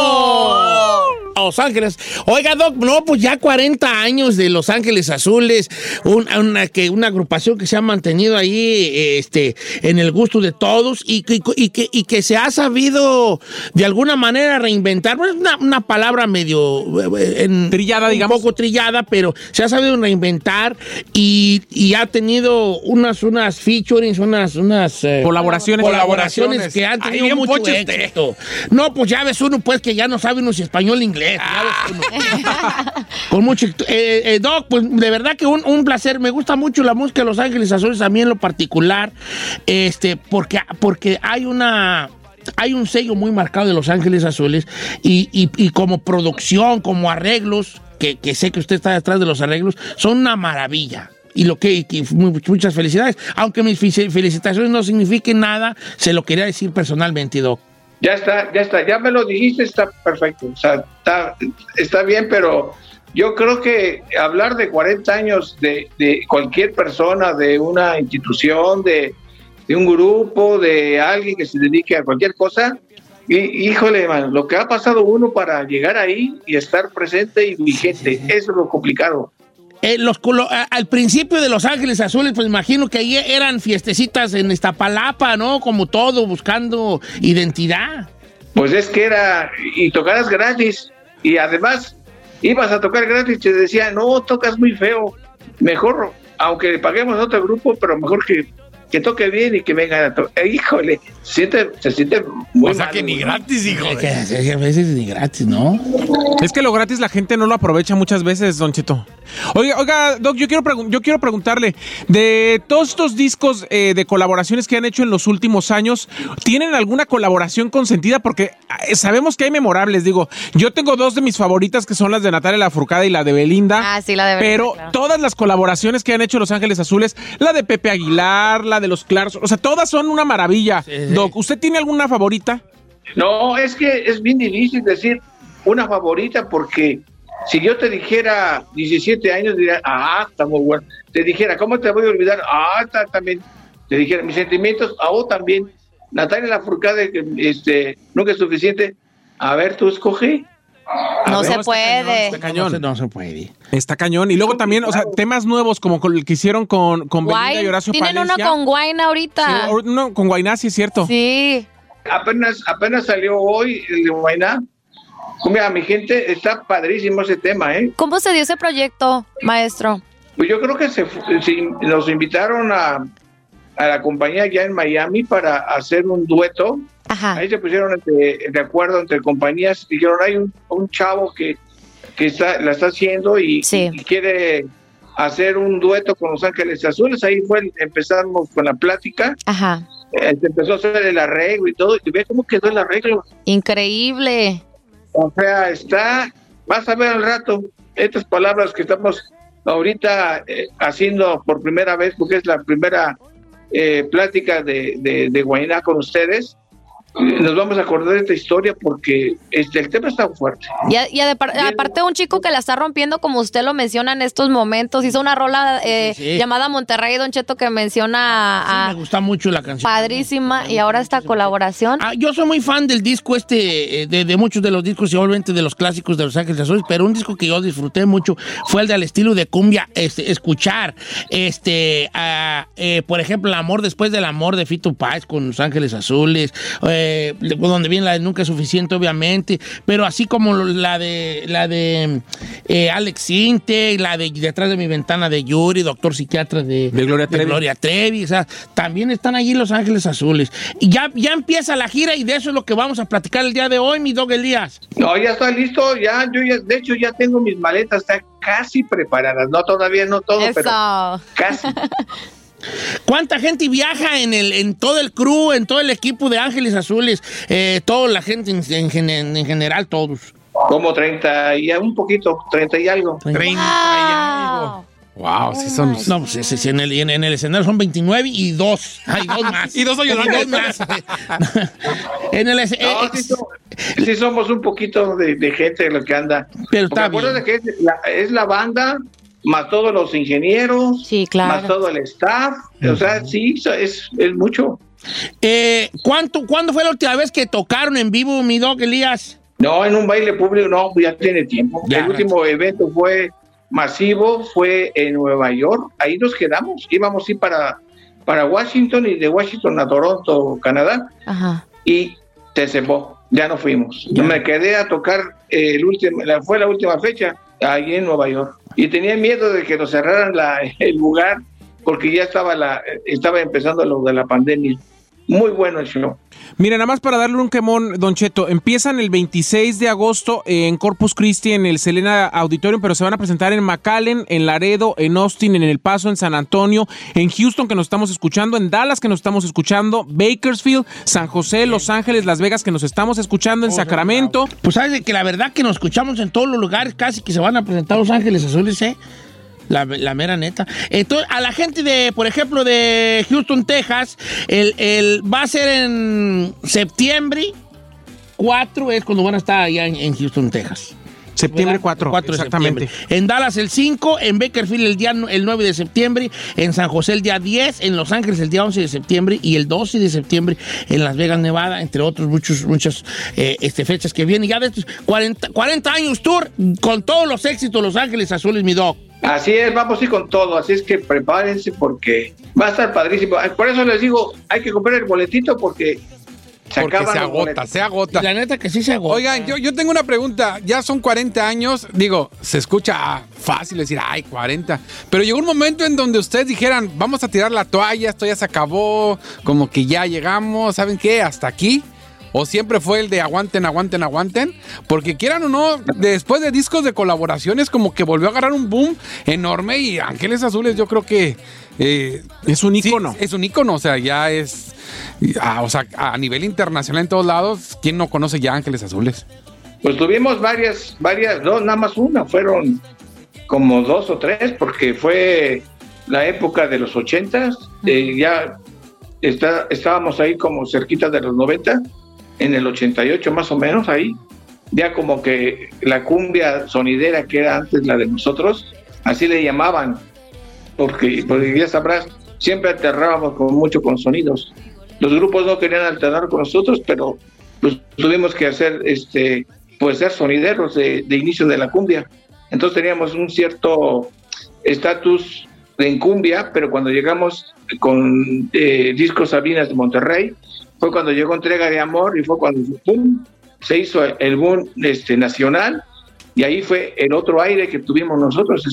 A Los Ángeles. Oiga, Doc, no, pues ya 40 años de Los Ángeles Azules, un- una, que, una agrupación que se ha mantenido ahí este, en el gusto de todos y que, y que, y que se ha sabido de alguna manera reinventar. Bueno, es una, una palabra medio eh, en- Trillada, un digamos. poco trillada, pero se ha sabido reinventar y, y ha tenido unas, unas featurings, unas, unas eh, Colaboraciones. colaboraciones que han Ay, tenido bien mucho usted. éxito. No, pues ya ves uno, pues, que ya no sabe uno si español o inglés. ya ves uno. Con mucho... eh, eh, Doc, pues, de verdad que un, un placer. Me gusta mucho la música de Los Ángeles Azules, a mí en lo particular, este, porque, porque hay una... Hay un sello muy marcado de Los Ángeles Azules y, y- y como producción, como arreglos, que, que sé que usted está detrás de los arreglos, son una maravilla. Y lo que, que mu- muchas felicidades. Aunque mis fe- felicitaciones no signifiquen nada, se lo quería decir personalmente, Doc. Ya está, ya está, ya me lo dijiste, está perfecto. O sea, está, está bien, pero yo creo que hablar de 40 años de, de cualquier persona, de una institución, de, de un grupo, de alguien que se dedique a cualquier cosa. Y híjole, man, lo que ha pasado uno para llegar ahí y estar presente y vigente, eso es lo complicado. Eh, los al principio de Los Ángeles Azules, pues imagino que ahí eran fiestecitas en Iztapalapa, ¿no? Como todo, buscando identidad. Pues es que era, y tocaras gratis, y además ibas a tocar gratis, te decían, no, tocas muy feo, mejor, aunque paguemos a otro grupo, pero mejor que, que toque bien y que vengan a tocar. Híjole, se siente, se siente muy O sea mal, que ni gratis, hijo. Es que es que a veces ni gratis, ¿no? Es que lo gratis la gente no lo aprovecha muchas veces, Don Cheto. Oiga, oiga, Doc, yo quiero, yo quiero preguntarle, de todos estos discos eh, de colaboraciones que han hecho en los últimos años, ¿tienen alguna colaboración consentida? Porque eh, sabemos que hay memorables, digo, yo tengo dos de mis favoritas que son las de Natalia Lafourcade y la de Belinda. Ah, sí, la de Belinda, Pero claro. todas las colaboraciones que han hecho Los Ángeles Azules, la de Pepe Aguilar, la de los Claros, o sea, todas son una maravilla. sí. Doc, ¿usted tiene alguna favorita? No, es que es bien difícil decir una favorita porque si yo te dijera 17 años, diría, ah, está muy bueno. Te dijera, ¿cómo te voy a olvidar? Ah, está también. Te dijera, mis sentimientos, ah, oh, también. Natalia Lafourcade, que este, nunca es suficiente. A ver, tú escoge. No ver, se está puede. Está cañón. No se, no se puede. Está cañón. Y luego también, o sea, temas nuevos como con el que hicieron con, con Belinda y. Horacio Tienen uno con Wine ahorita. Sí, uno con Guainá, sí es cierto. Sí. Apenas, apenas salió hoy el de Guainá. Mira, mi gente, está padrísimo ese tema, ¿eh? ¿Cómo se dio ese proyecto, maestro? Pues yo creo que se, se- nos invitaron a, a la compañía ya en Miami para hacer un dueto. Ajá. Ahí se pusieron de, de acuerdo entre compañías. Dijeron, hay un, un chavo que, que está, la está haciendo y, Sí. y quiere hacer un dueto con Los Ángeles Azules. Ahí fue, empezamos con la plática. Ajá. Eh, se empezó a hacer el arreglo y todo. Y ve cómo quedó el arreglo. Increíble. O sea, está, vas a ver al rato estas palabras que estamos ahorita eh, haciendo por primera vez, porque es la primera eh, plática de, de, de con ustedes. Nos vamos a acordar de esta historia porque este, el tema está fuerte. Y, a- y aparte un chico que la está rompiendo, como usted lo menciona en estos momentos, hizo una rola eh, Sí, sí. llamada Monterrey, Don Cheto, que menciona Sí, a, me gusta mucho la canción. padrísima, y ahora esta colaboración. Ah, yo soy muy fan del disco este, eh, de, de muchos de los discos y obviamente de los clásicos de Los Ángeles Azules, pero un disco que yo disfruté mucho fue el del estilo de cumbia, este, escuchar, este, ah, eh, por ejemplo, El amor después del amor de Fito Páez con Los Ángeles Azules, eh, donde viene la de Nunca es suficiente, obviamente, pero así como la de, la de eh, Alex Sinte, la de Detrás de mi ventana de Yuri, Doctor Psiquiatra de, De Gloria Trevi. Gloria Trevi, o sea, también están allí Los Ángeles Azules. Y ya, ya empieza la gira y de eso es lo que vamos a platicar el día de hoy, mi dog Elías. No, ya está listo, ya, yo ya, de hecho ya tengo mis maletas, están casi preparadas, no todavía no todo, pero casi. ¿Cuánta gente viaja en el en todo el crew, en todo el equipo de Ángeles Azules? Eh, toda la gente en, en en general, todos. Como 30 y un poquito, 30 y algo. 30 y algo. Wow, sí son. No, pues ese- ese- en, el, en, en el escenario son 29 y dos. Hay dos más. Y dos dos más. en el esce- No, eh, sí, so- sí somos un poquito de, de gente lo que anda. Pero Porque está bien. que es la, es la banda, más todos los ingenieros, Sí, más claro. todo el staff. O sea, sí, es, es mucho. Eh, ¿cuánto, ¿Cuándo fue la última vez que tocaron en vivo, mi dog Elías? No, en un baile público, no, ya tiene tiempo. Ya, el último evento fue masivo, fue en Nueva York. Ahí nos quedamos. Íbamos a ir para, para Washington y de Washington a Toronto, Canadá. Ajá. y te cebó. Ya no fuimos. Yo me quedé a tocar el último, fue la última fecha ahí en Nueva York y tenía miedo de que nos cerraran la, el lugar porque ya estaba la estaba empezando lo de la pandemia. Muy bueno el show. Mira, nada más para darle un quemón, Don Cheto, empiezan el 26 de agosto en Corpus Christi, en el Selena Auditorium, pero se van a presentar en McAllen, en Laredo, en Austin, en El Paso, en San Antonio, en Houston, que nos estamos escuchando, en Dallas, que nos estamos escuchando, Bakersfield, San José, Los Ángeles, Las Vegas, que nos estamos escuchando, en Sacramento. Pues sabes de que la verdad que nos escuchamos en todos los lugares casi que se van a presentar Los Ángeles Azules, ¿eh? La, la mera neta. Entonces, a la gente de, por ejemplo, de Houston, Texas, el, el- va a ser en septiembre 4 es cuando van a estar allá en, en Houston, Texas. Septiembre ¿verdad? 4, 4 de exactamente. septiembre. En Dallas el 5, en Bakerfield el día el 9 de septiembre, en San José el día 10, en Los Ángeles el día 11 de septiembre y el 12 de septiembre en Las Vegas, Nevada, entre otros muchos, muchas eh, este, fechas que vienen. Ya de estos 40, 40 años tour con todos los éxitos Los Ángeles Azules, mi doc. Así es, vamos a ir con todo, así es que prepárense porque va a estar padrísimo. Por eso les digo, hay que comprar el boletito porque se Porque se agota, se agota. La neta que sí se agota. Oigan, yo, yo tengo una pregunta. Ya son 40 años. Digo, se escucha fácil decir, ay, 40. Pero llegó un momento en donde ustedes dijeran, vamos a tirar la toalla, esto ya se acabó, como que ya llegamos, ¿saben qué? Hasta aquí. O siempre fue el de aguanten, aguanten, aguanten. Porque quieran o no, después de discos de colaboraciones, como que volvió a agarrar un boom enorme. Y Ángeles Azules, yo creo que. Eh, Es un sí, ícono. es un ícono, o sea, ya es. ah, o sea, a nivel internacional en todos lados, ¿quién no conoce ya Ángeles Azules? Pues tuvimos varias, varias, dos, nada más una, fueron como dos o tres, porque fue la época de los ochentas, eh, ya está, estábamos ahí como cerquita de los 90, en el 88 más o menos ahí, ya como que la cumbia sonidera que era antes la de nosotros, así le llamaban, porque, porque ya sabrás, siempre aterrábamos con mucho con sonidos. Los grupos no querían alternar con nosotros, pero pues tuvimos que hacer este pues ser sonideros de, de inicio de la cumbia. Entonces teníamos un cierto estatus en cumbia, pero cuando llegamos con eh, Discos Sabinas de Monterrey, fue cuando llegó Entrega de Amor y fue cuando ¡pum! se hizo el boom este, nacional y ahí fue el otro aire que tuvimos nosotros.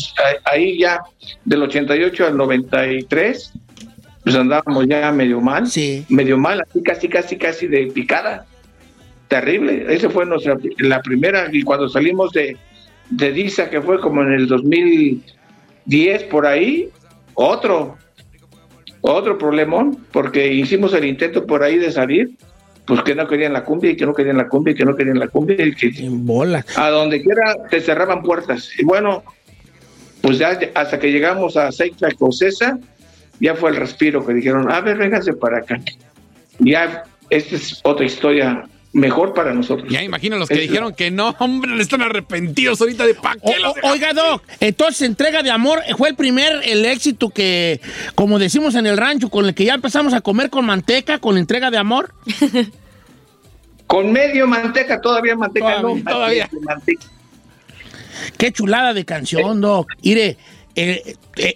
Ahí ya del 88 al 93, pues andábamos ya medio mal, Sí. medio mal, así casi, casi, casi de picada. Terrible. Esa fue nuestra la primera y cuando salimos de, de Disa, que fue como en el 2010 por ahí, otro, otro problemón, porque hicimos el intento por ahí de salir, pues que no querían la cumbia y que no querían la cumbia y que no querían la cumbia y que En bola. a donde quiera te cerraban puertas. Y bueno, pues ya hasta que llegamos a Seita Cosesa, ya fue el respiro que dijeron, a ver, vénganse para acá. Ya, esta es otra historia mejor para nosotros. Ya imagino los que Es- dijeron que no, hombre, están arrepentidos ahorita de pa' O- qué los o- oiga, Doc, entonces Entrega de Amor fue el primer, el éxito que, como decimos en el rancho, con el que ya empezamos a comer con manteca, con Entrega de Amor. Con medio manteca, todavía manteca, Todavía, no, todavía. manteca. Qué chulada de canción, Doc. Mire, el,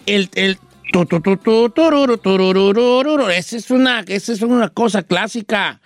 el, el, tu, tu, tu, tu, tururu, turururururu, esa es una, esa es una cosa clásica.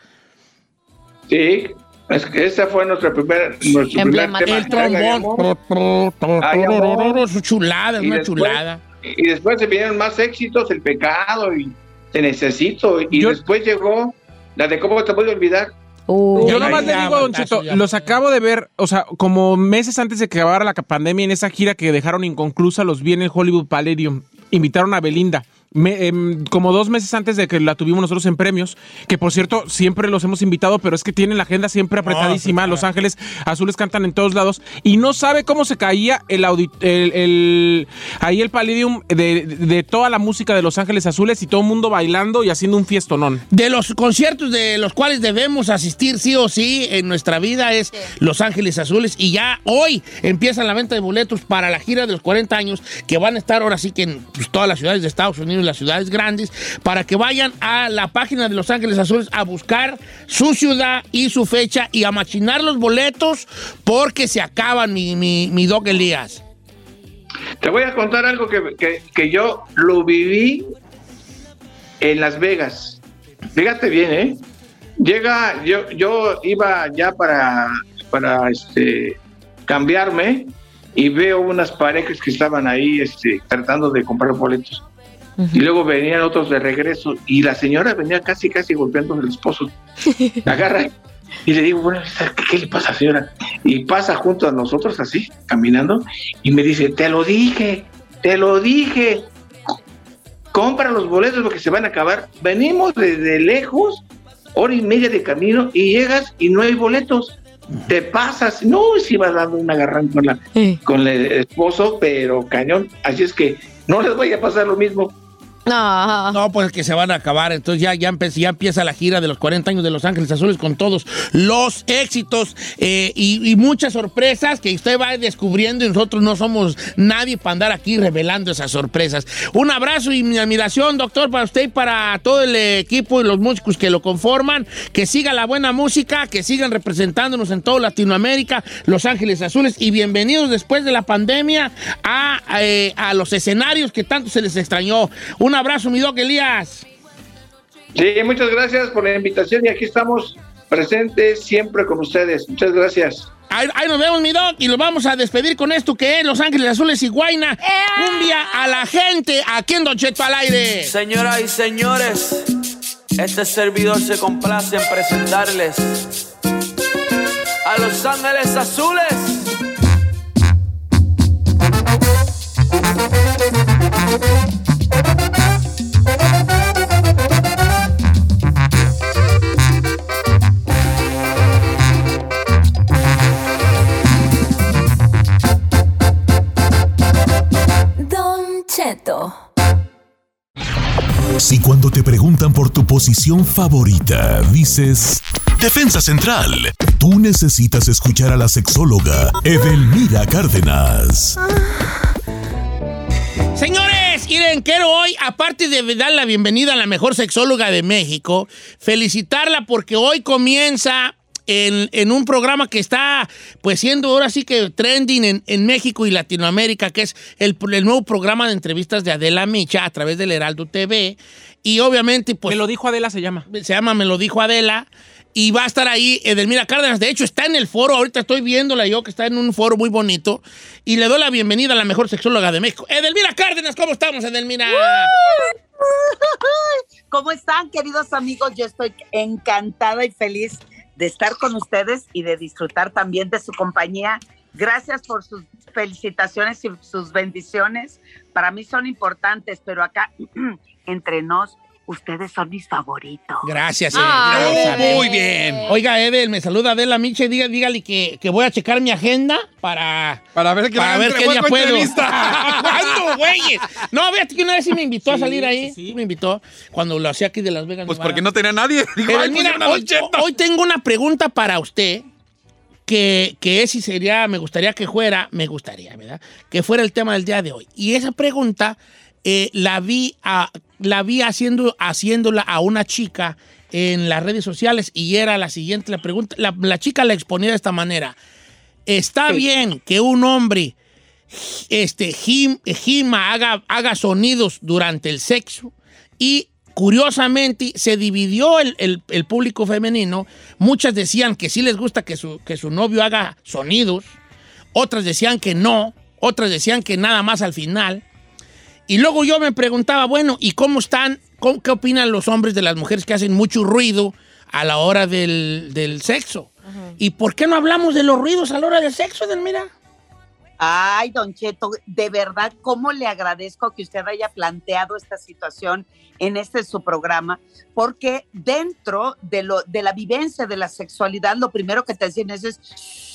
Sí, es que esa fue nuestra primera, nuestro primer tema. El trombón. Ay, una chulada, es Y una después- chulada. Y después se vinieron más éxitos, El Pecado y Te Necesito. Y Yo- después llegó la de ¿Cómo te voy a olvidar? Uh, Yo nomás le digo, Don Cheto, los acabo de ver, o sea, como meses antes de que acabara la pandemia, en esa gira que dejaron inconclusa, los vi en el Hollywood Palladium. Invitaron a Belinda. Me- em, como dos meses antes de que la tuvimos nosotros en premios, que por cierto siempre los hemos invitado, pero es que tienen la agenda siempre apretadísima. Los Ángeles Azules cantan en todos lados y no sabe cómo se caía el, el- ahí el Palladium de, de toda la música de Los Ángeles Azules y todo el mundo bailando y haciendo un fiestonón. De los conciertos de los cuales debemos asistir sí o sí en nuestra vida es Los Ángeles Azules y ya hoy empieza la venta de boletos para la gira de los 40 años que van a estar ahora sí que en pues, todas las ciudades de Estados Unidos, las ciudades grandes, para que vayan a la página de Los Ángeles Azules a buscar su ciudad y su fecha y a machinar los boletos porque se acaban mi, mi, mi Doc. Te voy a contar algo que, que- que yo lo viví en Las Vegas. Fíjate bien, ¿eh? Llega, yo, yo iba ya para, para este, cambiarme y veo unas parejas que estaban ahí este, tratando de comprar boletos. Y luego venían otros de regreso y la señora venía casi, casi golpeando al esposo. Agarra y le digo, bueno, ¿qué, qué le pasa, señora? Y pasa junto a nosotros así, caminando, y me dice, te lo dije, te lo dije. Compra los boletos porque se van a acabar. Venimos desde lejos, hora y media de camino, y llegas y no hay boletos. Te pasas, no, si vas dando un agarrón con, la, con el esposo, pero cañón. Así es que no les voy a pasar lo mismo. No. No, pues que se van a acabar. Entonces ya, ya, ya empieza la gira de los 40 años de Los Ángeles Azules con todos los éxitos eh, y, muchas sorpresas que usted va descubriendo y nosotros no somos nadie para andar aquí revelando esas sorpresas. Un abrazo y mi admiración, doctor, para usted y para todo el equipo y los músicos que lo conforman. Que siga la buena música, que sigan representándonos en toda Latinoamérica, Los Ángeles Azules. Y bienvenidos después de la pandemia a, eh, a los escenarios que tanto se les extrañó. Un abrazo, mi doc Elías. Sí, muchas gracias por la invitación y aquí estamos presentes siempre con ustedes. Muchas gracias. Ahí, ahí nos vemos, mi doc, y los vamos a despedir con esto que es Los Ángeles Azules y Guaina. Cumbia a la gente aquí en Don Cheto al aire. Señoras y señores, este servidor se complace en presentarles a Los Ángeles Azules. Si cuando te preguntan por tu posición favorita, dices Defensa Central, tú necesitas escuchar a la sexóloga Edelmira Cárdenas. Señores, miren, quiero hoy, aparte de dar la bienvenida a la mejor sexóloga de México, felicitarla porque hoy comienza en, en un programa que está, pues siendo ahora sí que trending en, en México y Latinoamérica, que es el, el nuevo programa de entrevistas de Adela Micha a través del Heraldo TV. Y obviamente, pues... Me lo dijo Adela, se llama. Se llama Me lo dijo Adela. Y va a estar ahí Edelmira Cárdenas. De hecho, está en el foro. Ahorita estoy viéndola yo, que está en un foro muy bonito. Y le doy la bienvenida a la mejor sexóloga de México. Edelmira Cárdenas, ¿cómo estamos, Edelmira? ¿Cómo están, queridos amigos? Yo estoy encantada y feliz de estar con ustedes y de disfrutar también de su compañía. Gracias por sus felicitaciones y sus bendiciones. Para mí son importantes, pero acá entre nos, ustedes son mis favoritos. Gracias, Ay, Edel. bebé. Muy bien. Oiga, Edel, me saluda Adela Miche. Diga, dígale que, que voy a checar mi agenda para, para ver, que para ver qué día puedo. ¿Cuándo, güeyes? No, fíjate que una vez sí me invitó a salir ahí. sí, Sí, me invitó cuando lo hacía aquí de Las Vegas. Pues Nevada. porque no tenía nadie. Digo, hoy, Cheto. hoy tengo una pregunta para usted que, que es y sería, me gustaría que fuera, me gustaría, ¿verdad? Que fuera el tema del día de hoy. Y esa pregunta eh, la vi, a- la vi haciendo, haciéndola a una chica en las redes sociales y era la siguiente, la pregunta, la, la chica la exponía de esta manera. ¿Está bien que un hombre este, gim- gima, haga, haga sonidos durante el sexo y curiosamente se dividió el, el- el público femenino. Muchas decían que sí les gusta que su, que su novio haga sonidos, otras decían que no, otras decían que nada más al final. Y luego yo me preguntaba, bueno, ¿y cómo están? ¿Cómo- ¿Qué opinan los hombres de las mujeres que hacen mucho ruido a la hora del, del sexo? ¿Y por qué no hablamos de los ruidos a la hora del sexo, Delmira? Ay, don Cheto, de verdad, cómo le agradezco que usted haya planteado esta situación en este su programa, porque dentro de, lo, de la vivencia de la sexualidad, lo primero que te dicen es, es, "Shh,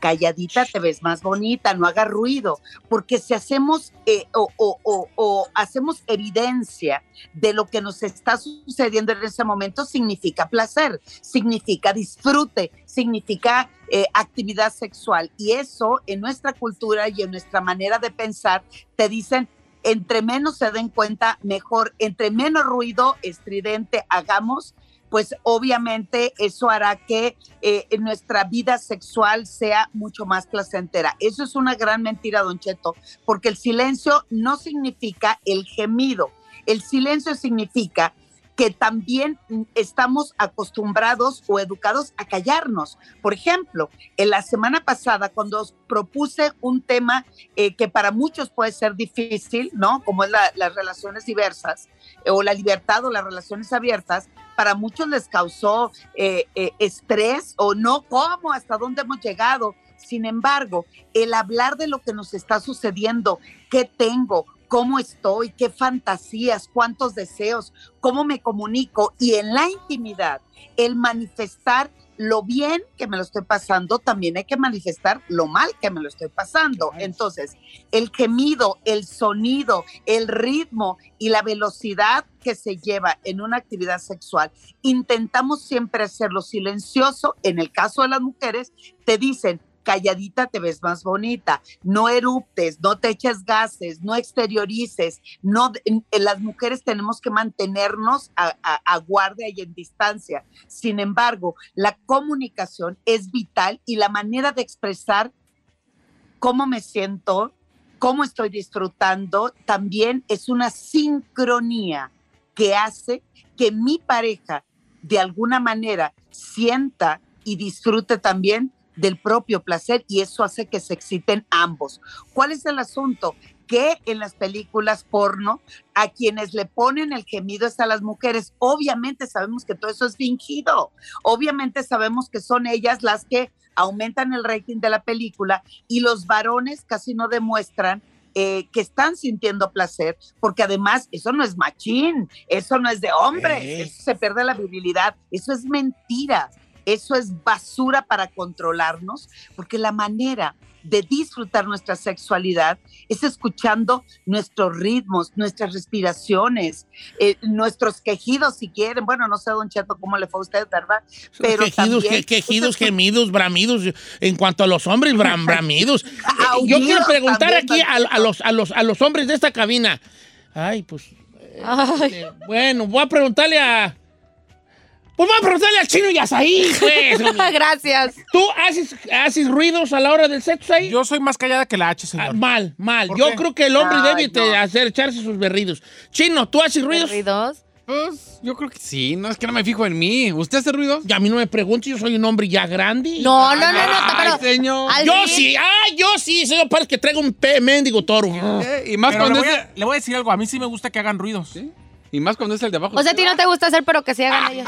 calladita te ves más bonita, no haga ruido, porque si hacemos eh, o, hacemos evidencia de lo que nos está sucediendo en ese momento, significa placer, significa disfrute, significa eh, actividad sexual. Y eso en nuestra cultura y en nuestra manera de pensar, te dicen, entre menos se den cuenta, mejor, entre menos ruido estridente hagamos, pues obviamente eso hará que eh, nuestra vida sexual sea mucho más placentera. Eso es una gran mentira, don Cheto, porque el silencio no significa el gemido. El silencio significa que también mm, estamos acostumbrados o educados a callarnos. Por ejemplo, en la semana pasada, cuando os propuse un tema eh, que para muchos puede ser difícil, ¿no? Como es la- las relaciones diversas, eh, o la libertad o las relaciones abiertas, para muchos les causó eh, estrés o no, ¿cómo? ¿Hasta dónde hemos llegado? Sin embargo, el hablar de lo que nos está sucediendo, qué tengo, cómo estoy, qué fantasías, cuántos deseos, cómo me comunico y en la intimidad, el manifestar lo bien que me lo estoy pasando, también hay que manifestar lo mal que me lo estoy pasando. Entonces, el gemido, el sonido, el ritmo y la velocidad que se lleva en una actividad sexual, intentamos siempre hacerlo silencioso. En el caso de las mujeres, te dicen, calladita te ves más bonita, no eruptes, no te eches gases, no exteriorices, no, las mujeres tenemos que mantenernos a guardia y en distancia. Sin embargo, la comunicación es vital y la manera de expresar cómo me siento, cómo estoy disfrutando, también es una sincronía que hace que mi pareja de alguna manera sienta y disfrute también del propio placer y eso hace que se exciten ambos. ¿Cuál es el asunto? Que en las películas porno a quienes le ponen el gemido es a las mujeres. Obviamente sabemos que todo eso es fingido. Obviamente sabemos que son ellas las que aumentan el rating de la película y los varones casi no demuestran eh, que están sintiendo placer, porque además eso no es machín, eso no es de hombre, eso se pierde la virilidad, eso es mentira, eso es basura para controlarnos, porque la manera de disfrutar nuestra sexualidad es escuchando nuestros ritmos, nuestras respiraciones, eh, nuestros quejidos si quieren. Bueno, no sé, don Cheto, cómo le fue a usted, ¿verdad? Pero quejidos, también- que- quejidos, gemidos, bramidos. En cuanto a los hombres, bram- bramidos. Eh, Yo Aullidos quiero preguntar también, aquí a, a los, a, los, a los hombres de esta cabina. Ay, pues. eh, bueno, voy a preguntarle a. Pues a preguntarle al chino y a Saí, pues. Gracias. ¿Tú haces, haces ruidos a la hora del sexo ahí? Yo soy más callada que la H, señor. Ah, mal, mal. ¿Por Yo qué? creo que el hombre Ay, debe no. hacer echarse sus berridos. Chino, ¿tú haces ruidos? ¿Ruidos? Pues yo creo que sí, no es que no me fijo en mí. ¿Usted hace ruido? Y a mí no me preguntes, yo soy un hombre ya grande. No, no, no, no, Ay, pero señor. al Yo fin- sí, ah, yo sí, señor, parece que traigo un pe- mendigo toro. Eh, y más Pero le cuando voy, es a, le voy a decir algo, a mí sí me gusta que hagan ruidos. Y más cuando es el de abajo. O sea, a ti no te gusta hacer, pero que sí hagan ellos.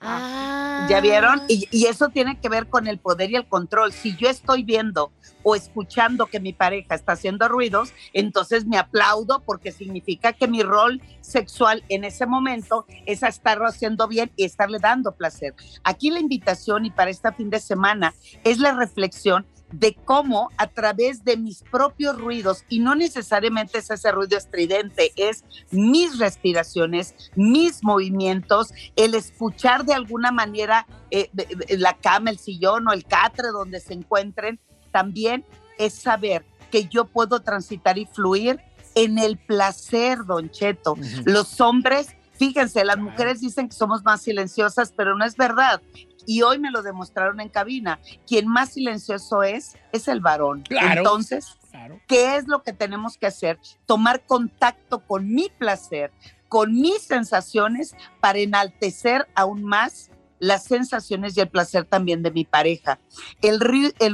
Ah. ¿Ya vieron? Y, y eso tiene que ver con el poder y el control. Si yo estoy viendo o escuchando que mi pareja está haciendo ruidos, entonces me aplaudo porque significa que mi rol sexual en ese momento es estarlo haciendo bien y estarle dando placer. Aquí la invitación y para este fin de semana es la reflexión de cómo a través de mis propios ruidos, y no necesariamente es ese ruido estridente, es mis respiraciones, mis movimientos, el escuchar de alguna manera eh, la cama, el sillón o el catre donde se encuentren, también es saber que yo puedo transitar y fluir en el placer, don Cheto. Los hombres, fíjense, las mujeres dicen que somos más silenciosas, pero no es verdad. Y hoy me lo demostraron en cabina. Quien más silencioso es, es el varón. Claro. Entonces, Claro. ¿qué es lo que tenemos que hacer? Tomar contacto con mi placer, con mis sensaciones, para enaltecer aún más las sensaciones y el placer también de mi pareja. El,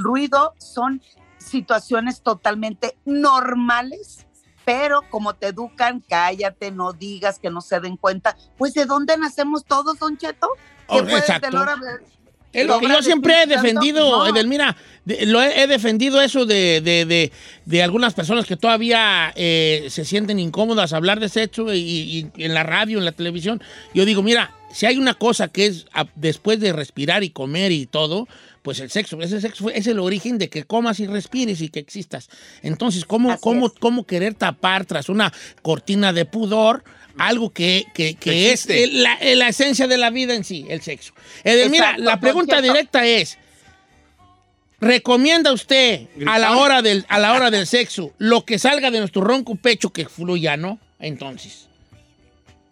ruido son situaciones totalmente normales, pero como te educan, cállate, no digas que no se den cuenta. Pues ¿de dónde nacemos todos, don Cheto? Oh, ¿Qué fue exacto. Es lo que yo siempre he defendido, No. Edelmira, de- lo he, he defendido eso de, de- de- de algunas personas que todavía eh, se sienten incómodas a hablar de sexo y, y en la radio, en la televisión. Yo digo, mira, si hay una cosa que es a- después de respirar y comer y todo, pues el sexo, ese sexo es el origen de que comas y respires y que existas. Entonces, ¿cómo, cómo, cómo querer tapar tras una cortina de pudor algo que, que- es existe. el- la, la esencia de la vida en sí, el sexo? Edelmira, Exacto, la don pregunta directa es, ¿recomienda usted a la, hora del, a la hora del sexo lo que salga de nuestro ronco pecho que fluya, no? Entonces.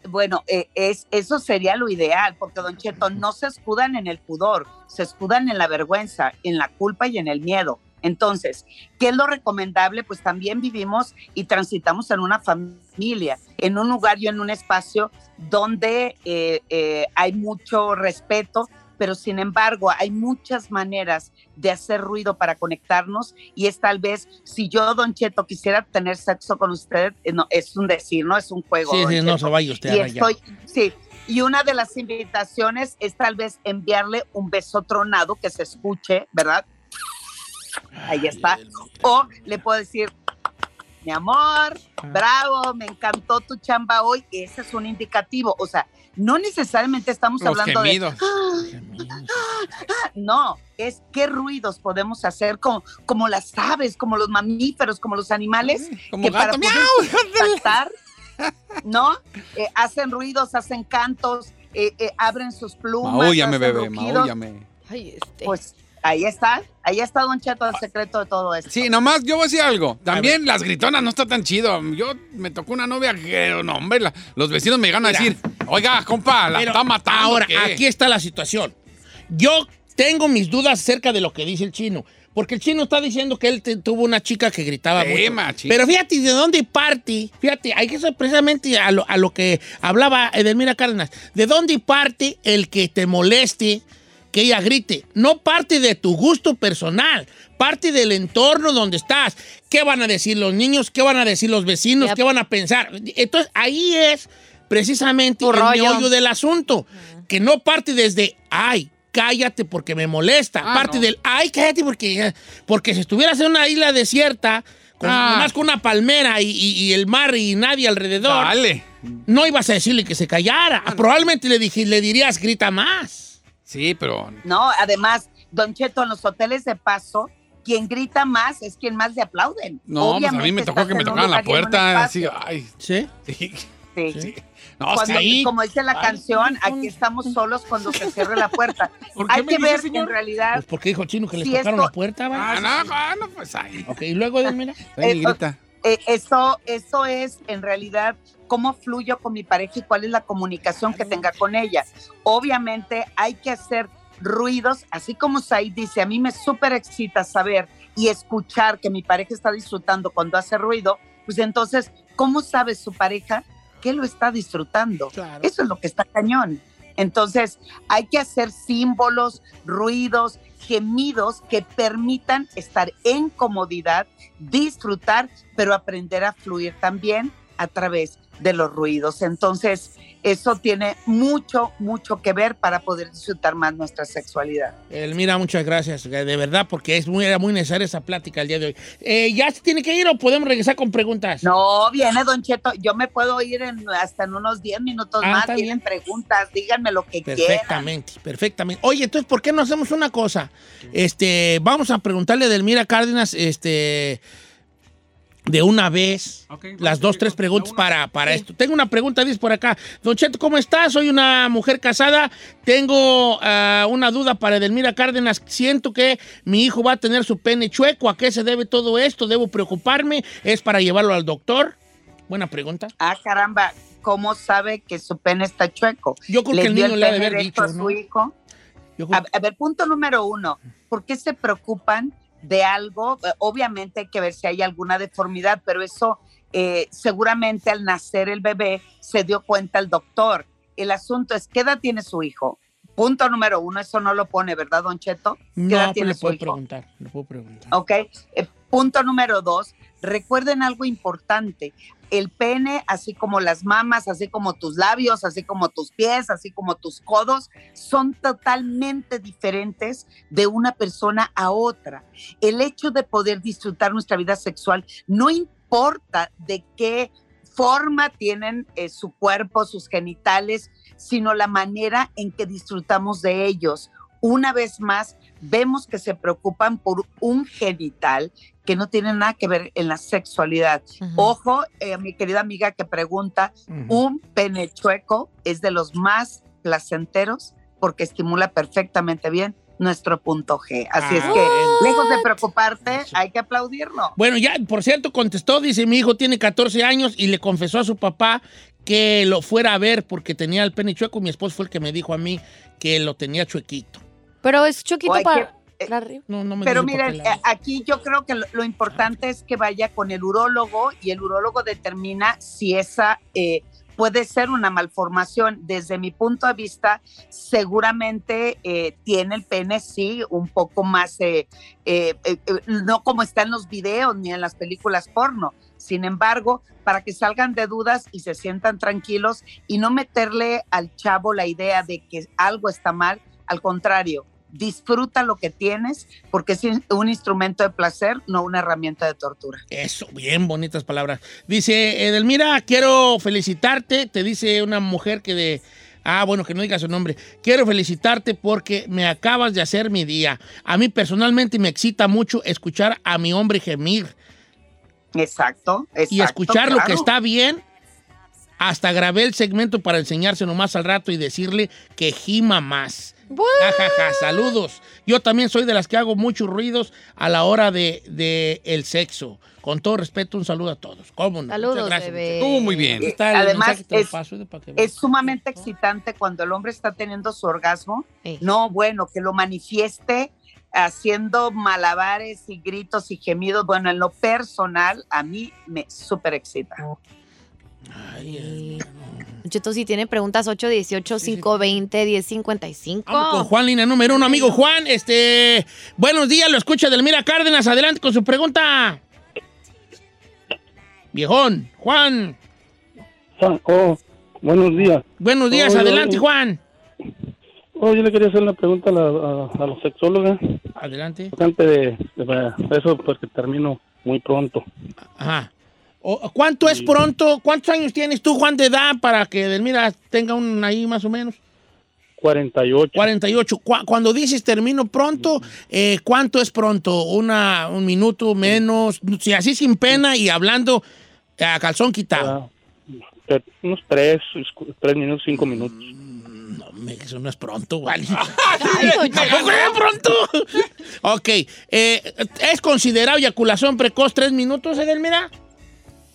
Bueno, eh, es, eso sería lo ideal, porque Don Cheto no se escudan en el pudor, se escudan en la vergüenza, en la culpa y en el miedo. Entonces, ¿qué es lo recomendable? Pues también vivimos y transitamos en una familia, en un lugar y en un espacio donde eh, eh, hay mucho respeto, pero sin embargo hay muchas maneras de hacer ruido para conectarnos y es tal vez, si yo, Don Cheto, quisiera tener sexo con usted, eh, no, es un decir, no es un juego. Sí, sí, no se vaya usted Y estoy, sí, y una de las invitaciones es tal vez enviarle un beso tronado que se escuche, ¿verdad? Ahí está. O le puedo decir, mi amor, bravo, me encantó tu chamba hoy. Ese es un indicativo. O sea, no necesariamente estamos Los hablando gemidos. de. "Ah, ah, no, es qué ruidos podemos hacer como, como las aves, como los mamíferos, como los animales, como que gato, para poder ¿no? Eh, hacen ruidos, hacen cantos, eh, eh, abren sus plumas. Maúllame, hacen bebé, rugidos. maúllame. Ay, este. Pues ahí está, ahí está Don Cheto, el secreto de todo esto. Sí, nomás yo voy a decir algo. También las gritonas no está tan chido. Yo me tocó una novia que, no, hombre, la- los vecinos me llegan a decir, oiga, compa, la Pero está matando. Ahora, ¿qué?". aquí está la situación. Yo tengo mis dudas acerca de lo que dice el chino. Porque el chino está diciendo que él te- tuvo una chica que gritaba Sí, mucho. Pero fíjate de dónde parte. Fíjate, hay que ser precisamente a lo, a lo que hablaba Edelmira Cárdenas. ¿De dónde parte el que te moleste que ella grite? No parte de tu gusto personal. Parte del entorno donde estás. ¿Qué van a decir los niños? ¿Qué van a decir los vecinos? Yep. ¿Qué van a pensar? Entonces, ahí es precisamente Tu el rollo. meollo del asunto. Que no parte desde, ay, cállate porque me molesta. Ah, parte no. del, ay, cállate porque, porque si estuvieras en una isla desierta, con, Ah. nomás con una palmera y, y- y el mar y nadie alrededor, Dale. no ibas a decirle que se callara. Probablemente le, dije, le dirías, grita más. Sí, pero No, además, Don Cheto, en los hoteles de paso, quien grita más es quien más le aplauden. no, pues a mí me tocó que me tocaran la puerta. Así, ay, ¿Sí? sí. Sí. sí. No, Cuando- sí. como dice la Ay, canción, ay, aquí estamos solos cuando se cierre la puerta. ¿Por qué Hay me que dice, ver señor? en realidad Pues porque dijo Chino que le Sí, tocaron esto- la puerta, ¿va? Ah, no, ah, no, pues ahí. Ok, y luego, Edelmira. Ahí Eh, grita. Eh, eso, eso es en realidad cómo fluyo con mi pareja y cuál es la comunicación que tenga con ella. Obviamente hay que hacer ruidos, así como Said dice, a mí me súper excita saber y escuchar que mi pareja está disfrutando cuando hace ruido, pues entonces, ¿cómo sabe su pareja que lo está disfrutando? Claro. Eso es lo que está cañón. Entonces, hay que hacer símbolos, ruidos, gemidos que permitan estar en comodidad, disfrutar, pero aprender a fluir también a través de los ruidos. Entonces, eso tiene mucho, mucho que ver para poder disfrutar más nuestra sexualidad. Elmira, muchas gracias, eh, de verdad, porque es muy, era muy necesaria esa plática el día de hoy. Eh, ¿Ya se tiene que ir o podemos regresar con preguntas? No, viene Don Cheto, yo me puedo ir en, hasta en unos 10 minutos Ah, más, tienen preguntas, díganme lo que quieran. Perfectamente, perfectamente. Oye, entonces, ¿por qué no hacemos una cosa? Este, vamos a preguntarle a Delmira Cárdenas, este, de una vez, Ok, las dos, tres preguntas para, para esto. Tengo una pregunta, dice por acá. Don Cheto, ¿cómo estás? Soy una mujer casada. Tengo ah, una duda para Delmira Cárdenas. Siento que mi hijo va a tener su pene chueco. ¿A qué se debe todo esto? ¿Debo preocuparme? ¿Es para llevarlo al doctor? Buena pregunta. Ah, caramba, ¿cómo sabe que su pene está chueco? Yo creo ¿Le que el niño le ha de haber dicho, a ¿no? su hijo? Yo creo- A, a ver, punto número uno, ¿por qué se preocupan de algo? Eh, Obviamente hay que ver si hay alguna deformidad, pero eso eh, seguramente al nacer el bebé se dio cuenta el doctor. El asunto es, ¿qué edad tiene su hijo? Punto número uno, eso no lo pone, ¿verdad, Don Cheto? ¿Qué no, edad pero tiene le su puedo hijo? preguntar. Le puedo preguntar. ¿ok? Eh, punto número dos, recuerden algo importante. El pene, así como las mamas, así como tus labios, así como tus pies, así como tus codos, son totalmente diferentes de una persona a otra. El hecho de poder disfrutar nuestra vida sexual no importa de qué forma tienen eh, su cuerpo, sus genitales, sino la manera en que disfrutamos de ellos. Una vez más, vemos que se preocupan por un genital que no tiene nada que ver en la sexualidad. Ojo, eh, mi querida amiga que pregunta, un pene chueco es de los más placenteros porque estimula perfectamente bien nuestro punto G. Así es Ah, que, bueno. lejos de preocuparte, hay que aplaudirlo. Bueno, ya, por cierto, contestó, dice, mi hijo tiene 14 años y le confesó a su papá que lo fuera a ver porque tenía el pene chueco. Mi esposo fue el que me dijo a mí que lo tenía chuequito. Pero es chiquito para, que-. No, no me Pero lado. eh, aquí yo creo que lo, lo importante es que vaya con el urólogo y el urólogo determina si esa eh, puede ser una malformación. Desde mi punto de vista, seguramente eh, tiene el pene, sí, un poco más, eh, eh, eh, eh, no como está en los videos ni en las películas porno. Sin embargo, para que salgan de dudas y se sientan tranquilos y no meterle al chavo la idea de que algo está mal, al contrario, disfruta lo que tienes porque es un instrumento de placer, no una herramienta de tortura. Eso, bien bonitas palabras. Dice, Edelmira, quiero felicitarte. Te dice una mujer que de Ah, bueno, que no diga su nombre. Quiero felicitarte porque me acabas de hacer mi día. A mí personalmente me excita mucho escuchar a mi hombre gemir. Exacto, exacto. y escuchar lo que está bien. Hasta grabé el segmento para enseñárselo más al rato y decirle que gima más. Ja, ja, ja, saludos. Yo también soy de las que hago muchos ruidos a la hora de, de el sexo. Con todo respeto, un saludo a todos. ¿Cómo no? Saludos, Muchas gracias. bebé. Estuvo muy bien. Aquí está el Además, es- paso, sumamente excitante cuando el hombre está teniendo su orgasmo. Sí. No, bueno, que lo manifieste haciendo malabares y gritos y gemidos. Bueno, en lo personal, a mí me súper excita. Ay, Cheto, si tiene preguntas 818-520-1055. Vamos con Juan, línea número uno. Amigo Juan, este. Buenos días, lo escucha Delmira Cárdenas. Adelante con su pregunta. Viejón, Juan. Oh, buenos días. Buenos días, adelante. Juan. Oh, yo le quería hacer una pregunta a la, a, a la sexóloga. Adelante. Antes de, de eso, porque termino muy pronto. Ajá. ¿Cuánto es pronto? ¿Cuántos años tienes tú, Juan, de edad para que Delmira tenga un ahí más o menos? 48. 48. Cu- Cuando dices termino pronto, eh, ¿cuánto es pronto? Una, ¿Un minuto menos? Si así sin pena y hablando a calzón quitado. Te- Unos tres, tres minutos, cinco minutos. No, me- eso no es pronto, vale. ¿Tampoco es pronto? ok. eh, ¿Es considerado eyaculación precoz tres minutos, Edelmira?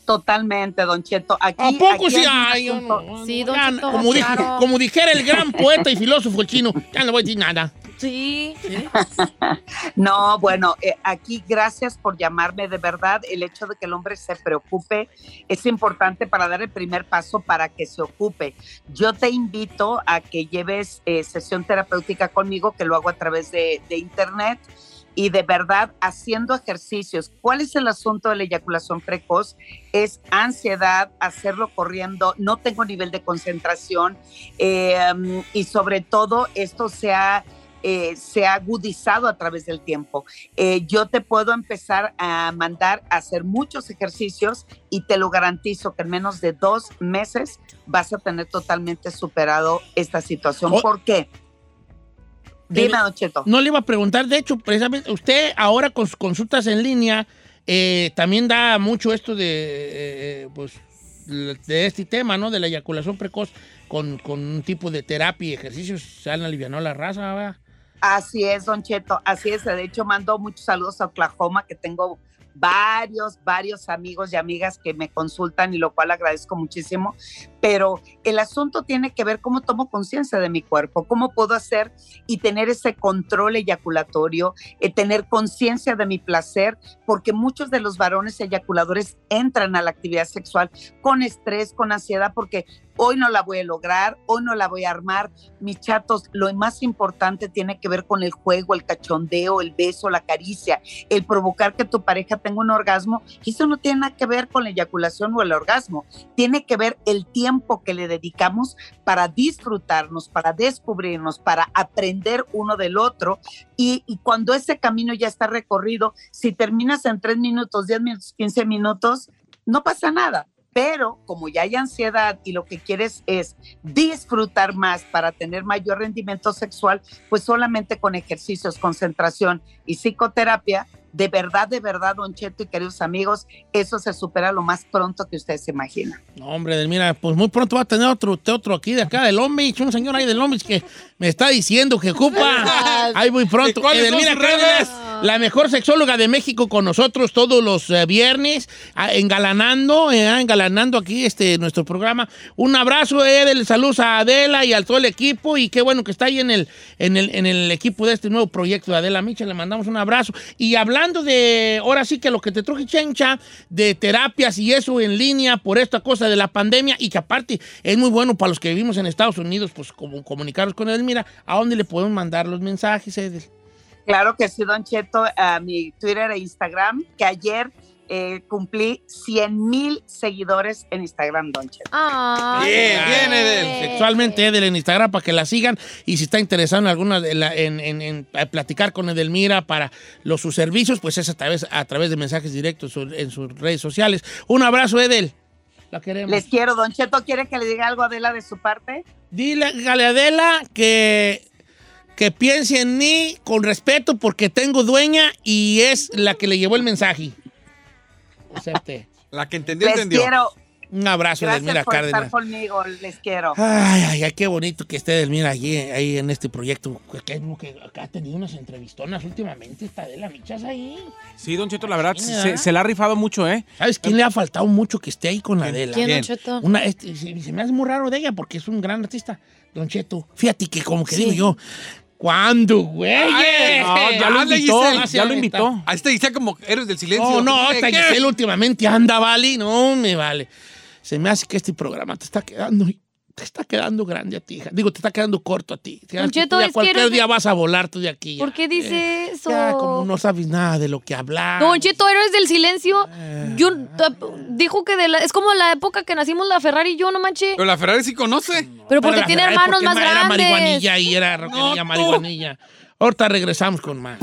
Totalmente, Don Cheto. Aquí, ¿A poco aquí sí? hay un Ay, yo asunto- no. Sí, don Ya, Cheto, como, dije- claro. como dijera el gran poeta y filósofo chino, ya no voy a decir nada. Sí. No, bueno, eh, aquí gracias por llamarme. De verdad, el hecho de que el hombre se preocupe es importante para dar el primer paso para que se ocupe. Yo te invito a que lleves eh, sesión terapéutica conmigo, que lo hago a través de, de internet. Y de verdad, haciendo ejercicios. ¿Cuál es el asunto de la eyaculación precoz? Es ansiedad, hacerlo corriendo, no tengo nivel de concentración eh, y sobre todo esto se ha eh, se ha agudizado a través del tiempo. Eh, yo te puedo empezar a mandar a hacer muchos ejercicios y te lo garantizo que en menos de dos meses vas a tener totalmente superado esta situación. Oh. ¿Por qué? Dime, Don Cheto. No le iba a preguntar, de hecho, precisamente, usted ahora con sus consultas en línea eh, también da mucho esto de, eh, pues, de este tema, ¿no? De la eyaculación precoz con, con un tipo de terapia y ejercicios. Se han alivianado la raza, ¿verdad? Así es, Don Cheto, así es. De hecho, mando muchos saludos a Oklahoma, que tengo varios, varios amigos y amigas que me consultan y lo cual agradezco muchísimo. Pero el asunto tiene que ver cómo tomo conciencia de mi cuerpo, cómo puedo hacer y tener ese control eyaculatorio, eh, tener conciencia de mi placer, porque muchos de los varones eyaculadores entran a la actividad sexual con estrés, con ansiedad, porque hoy no la voy a lograr, hoy no la voy a armar. Mis chatos, lo más importante tiene que ver con el juego, el cachondeo, el beso, la caricia, el provocar que tu pareja tenga un orgasmo. Eso no tiene nada que ver con la eyaculación o el orgasmo. Tiene que ver el tiempo que le dedicamos para disfrutarnos, para descubrirnos, para aprender uno del otro. Y, cuando ese camino ya está recorrido, si terminas en tres minutos, 10 minutos, 15 minutos, no pasa nada. Pero como ya hay ansiedad y lo que quieres es disfrutar más para tener mayor rendimiento sexual, pues solamente con ejercicios, concentración y psicoterapia, de verdad, de verdad, Don Cheto y queridos amigos, eso se supera lo más pronto que ustedes se imaginan. No, hombre, mira, pues muy pronto va a tener otro, otro aquí de acá del Lombich, un señor ahí del Lombich que me está diciendo que ocupa. Ahí muy pronto. ¿Y cuáles son Edelmira sus redes? La mejor sexóloga de México con nosotros todos los eh, viernes, ah, engalanando, eh, engalanando aquí este nuestro programa. Un abrazo, Edel, saludos a Adela y al todo el equipo y qué bueno que está ahí en el, en el, en el equipo de este nuevo proyecto de Adela Micha, le mandamos un abrazo. Y hablando de, ahora sí que lo que te truje Chencha, de terapias y eso en línea por esta cosa de la pandemia y que aparte es muy bueno para los que vivimos en Estados Unidos, pues como comunicarnos con Edelmira, ¿a dónde le podemos mandar los mensajes, Edel? Claro que sí, Don Cheto, a mi Twitter e Instagram, que ayer eh, cumplí 100 mil seguidores en Instagram, Don Cheto. Bien, bien, Edel. Sexualmente Edel en Instagram para que la sigan y si está interesado en alguna de la- en, en- en, platicar con Edelmira para los sus servicios, pues es a través, a través de mensajes directos en sus redes sociales. Un abrazo, Edel. La queremos. Les quiero, Don Cheto. ¿Quiere que le diga algo a Adela de su parte? Dile, Adela que, que piense en mí con respeto porque tengo dueña y es la que le llevó el mensaje. Acepte. La que entendió, Les entendió. quiero. Un abrazo, Gracias Delmira por estar Cárdenas. conmigo. Les quiero. Ay, ay, ay, qué bonito que esté Delmira allí, ahí en este proyecto. Que, que, que ha tenido unas entrevistonas últimamente, esta Adela Michas ahí. Sí, Don Cheto, la verdad, Sí, se, se la ha rifado mucho, ¿eh? ¿Sabes quién le ha faltado mucho que esté ahí con la Adela? ¿Quién, Don Cheto? Una, este, se, se me hace muy raro de ella porque es un gran artista. Don Cheto, fíjate que como que Sí. digo yo, ¿cuándo, güey? No, ya lo Hazle, invitó, Giselle. ya lo invitó. A este dice como héroes del silencio. No, no, ¿Qué? esta. Giselle últimamente anda, vale. No, me vale. Se me hace que este programa te está quedando, te está quedando grande a ti, hija. Digo, te está quedando corto a ti. Don Cheto, ya cualquier eres día vas a volar tú de aquí. ya. ¿Por qué dice eso? Ya, como no sabes nada de lo que hablar. Don Cheto, héroes del silencio. Eh. Yo, dijo que de la- es como la época que nacimos la Ferrari y yo, no manches. Pero la Ferrari sí conoce. Pero porque tiene Ferrari, hermanos porque más Era grandes. marihuanilla y era tú. marihuanilla. Ahorita regresamos con más.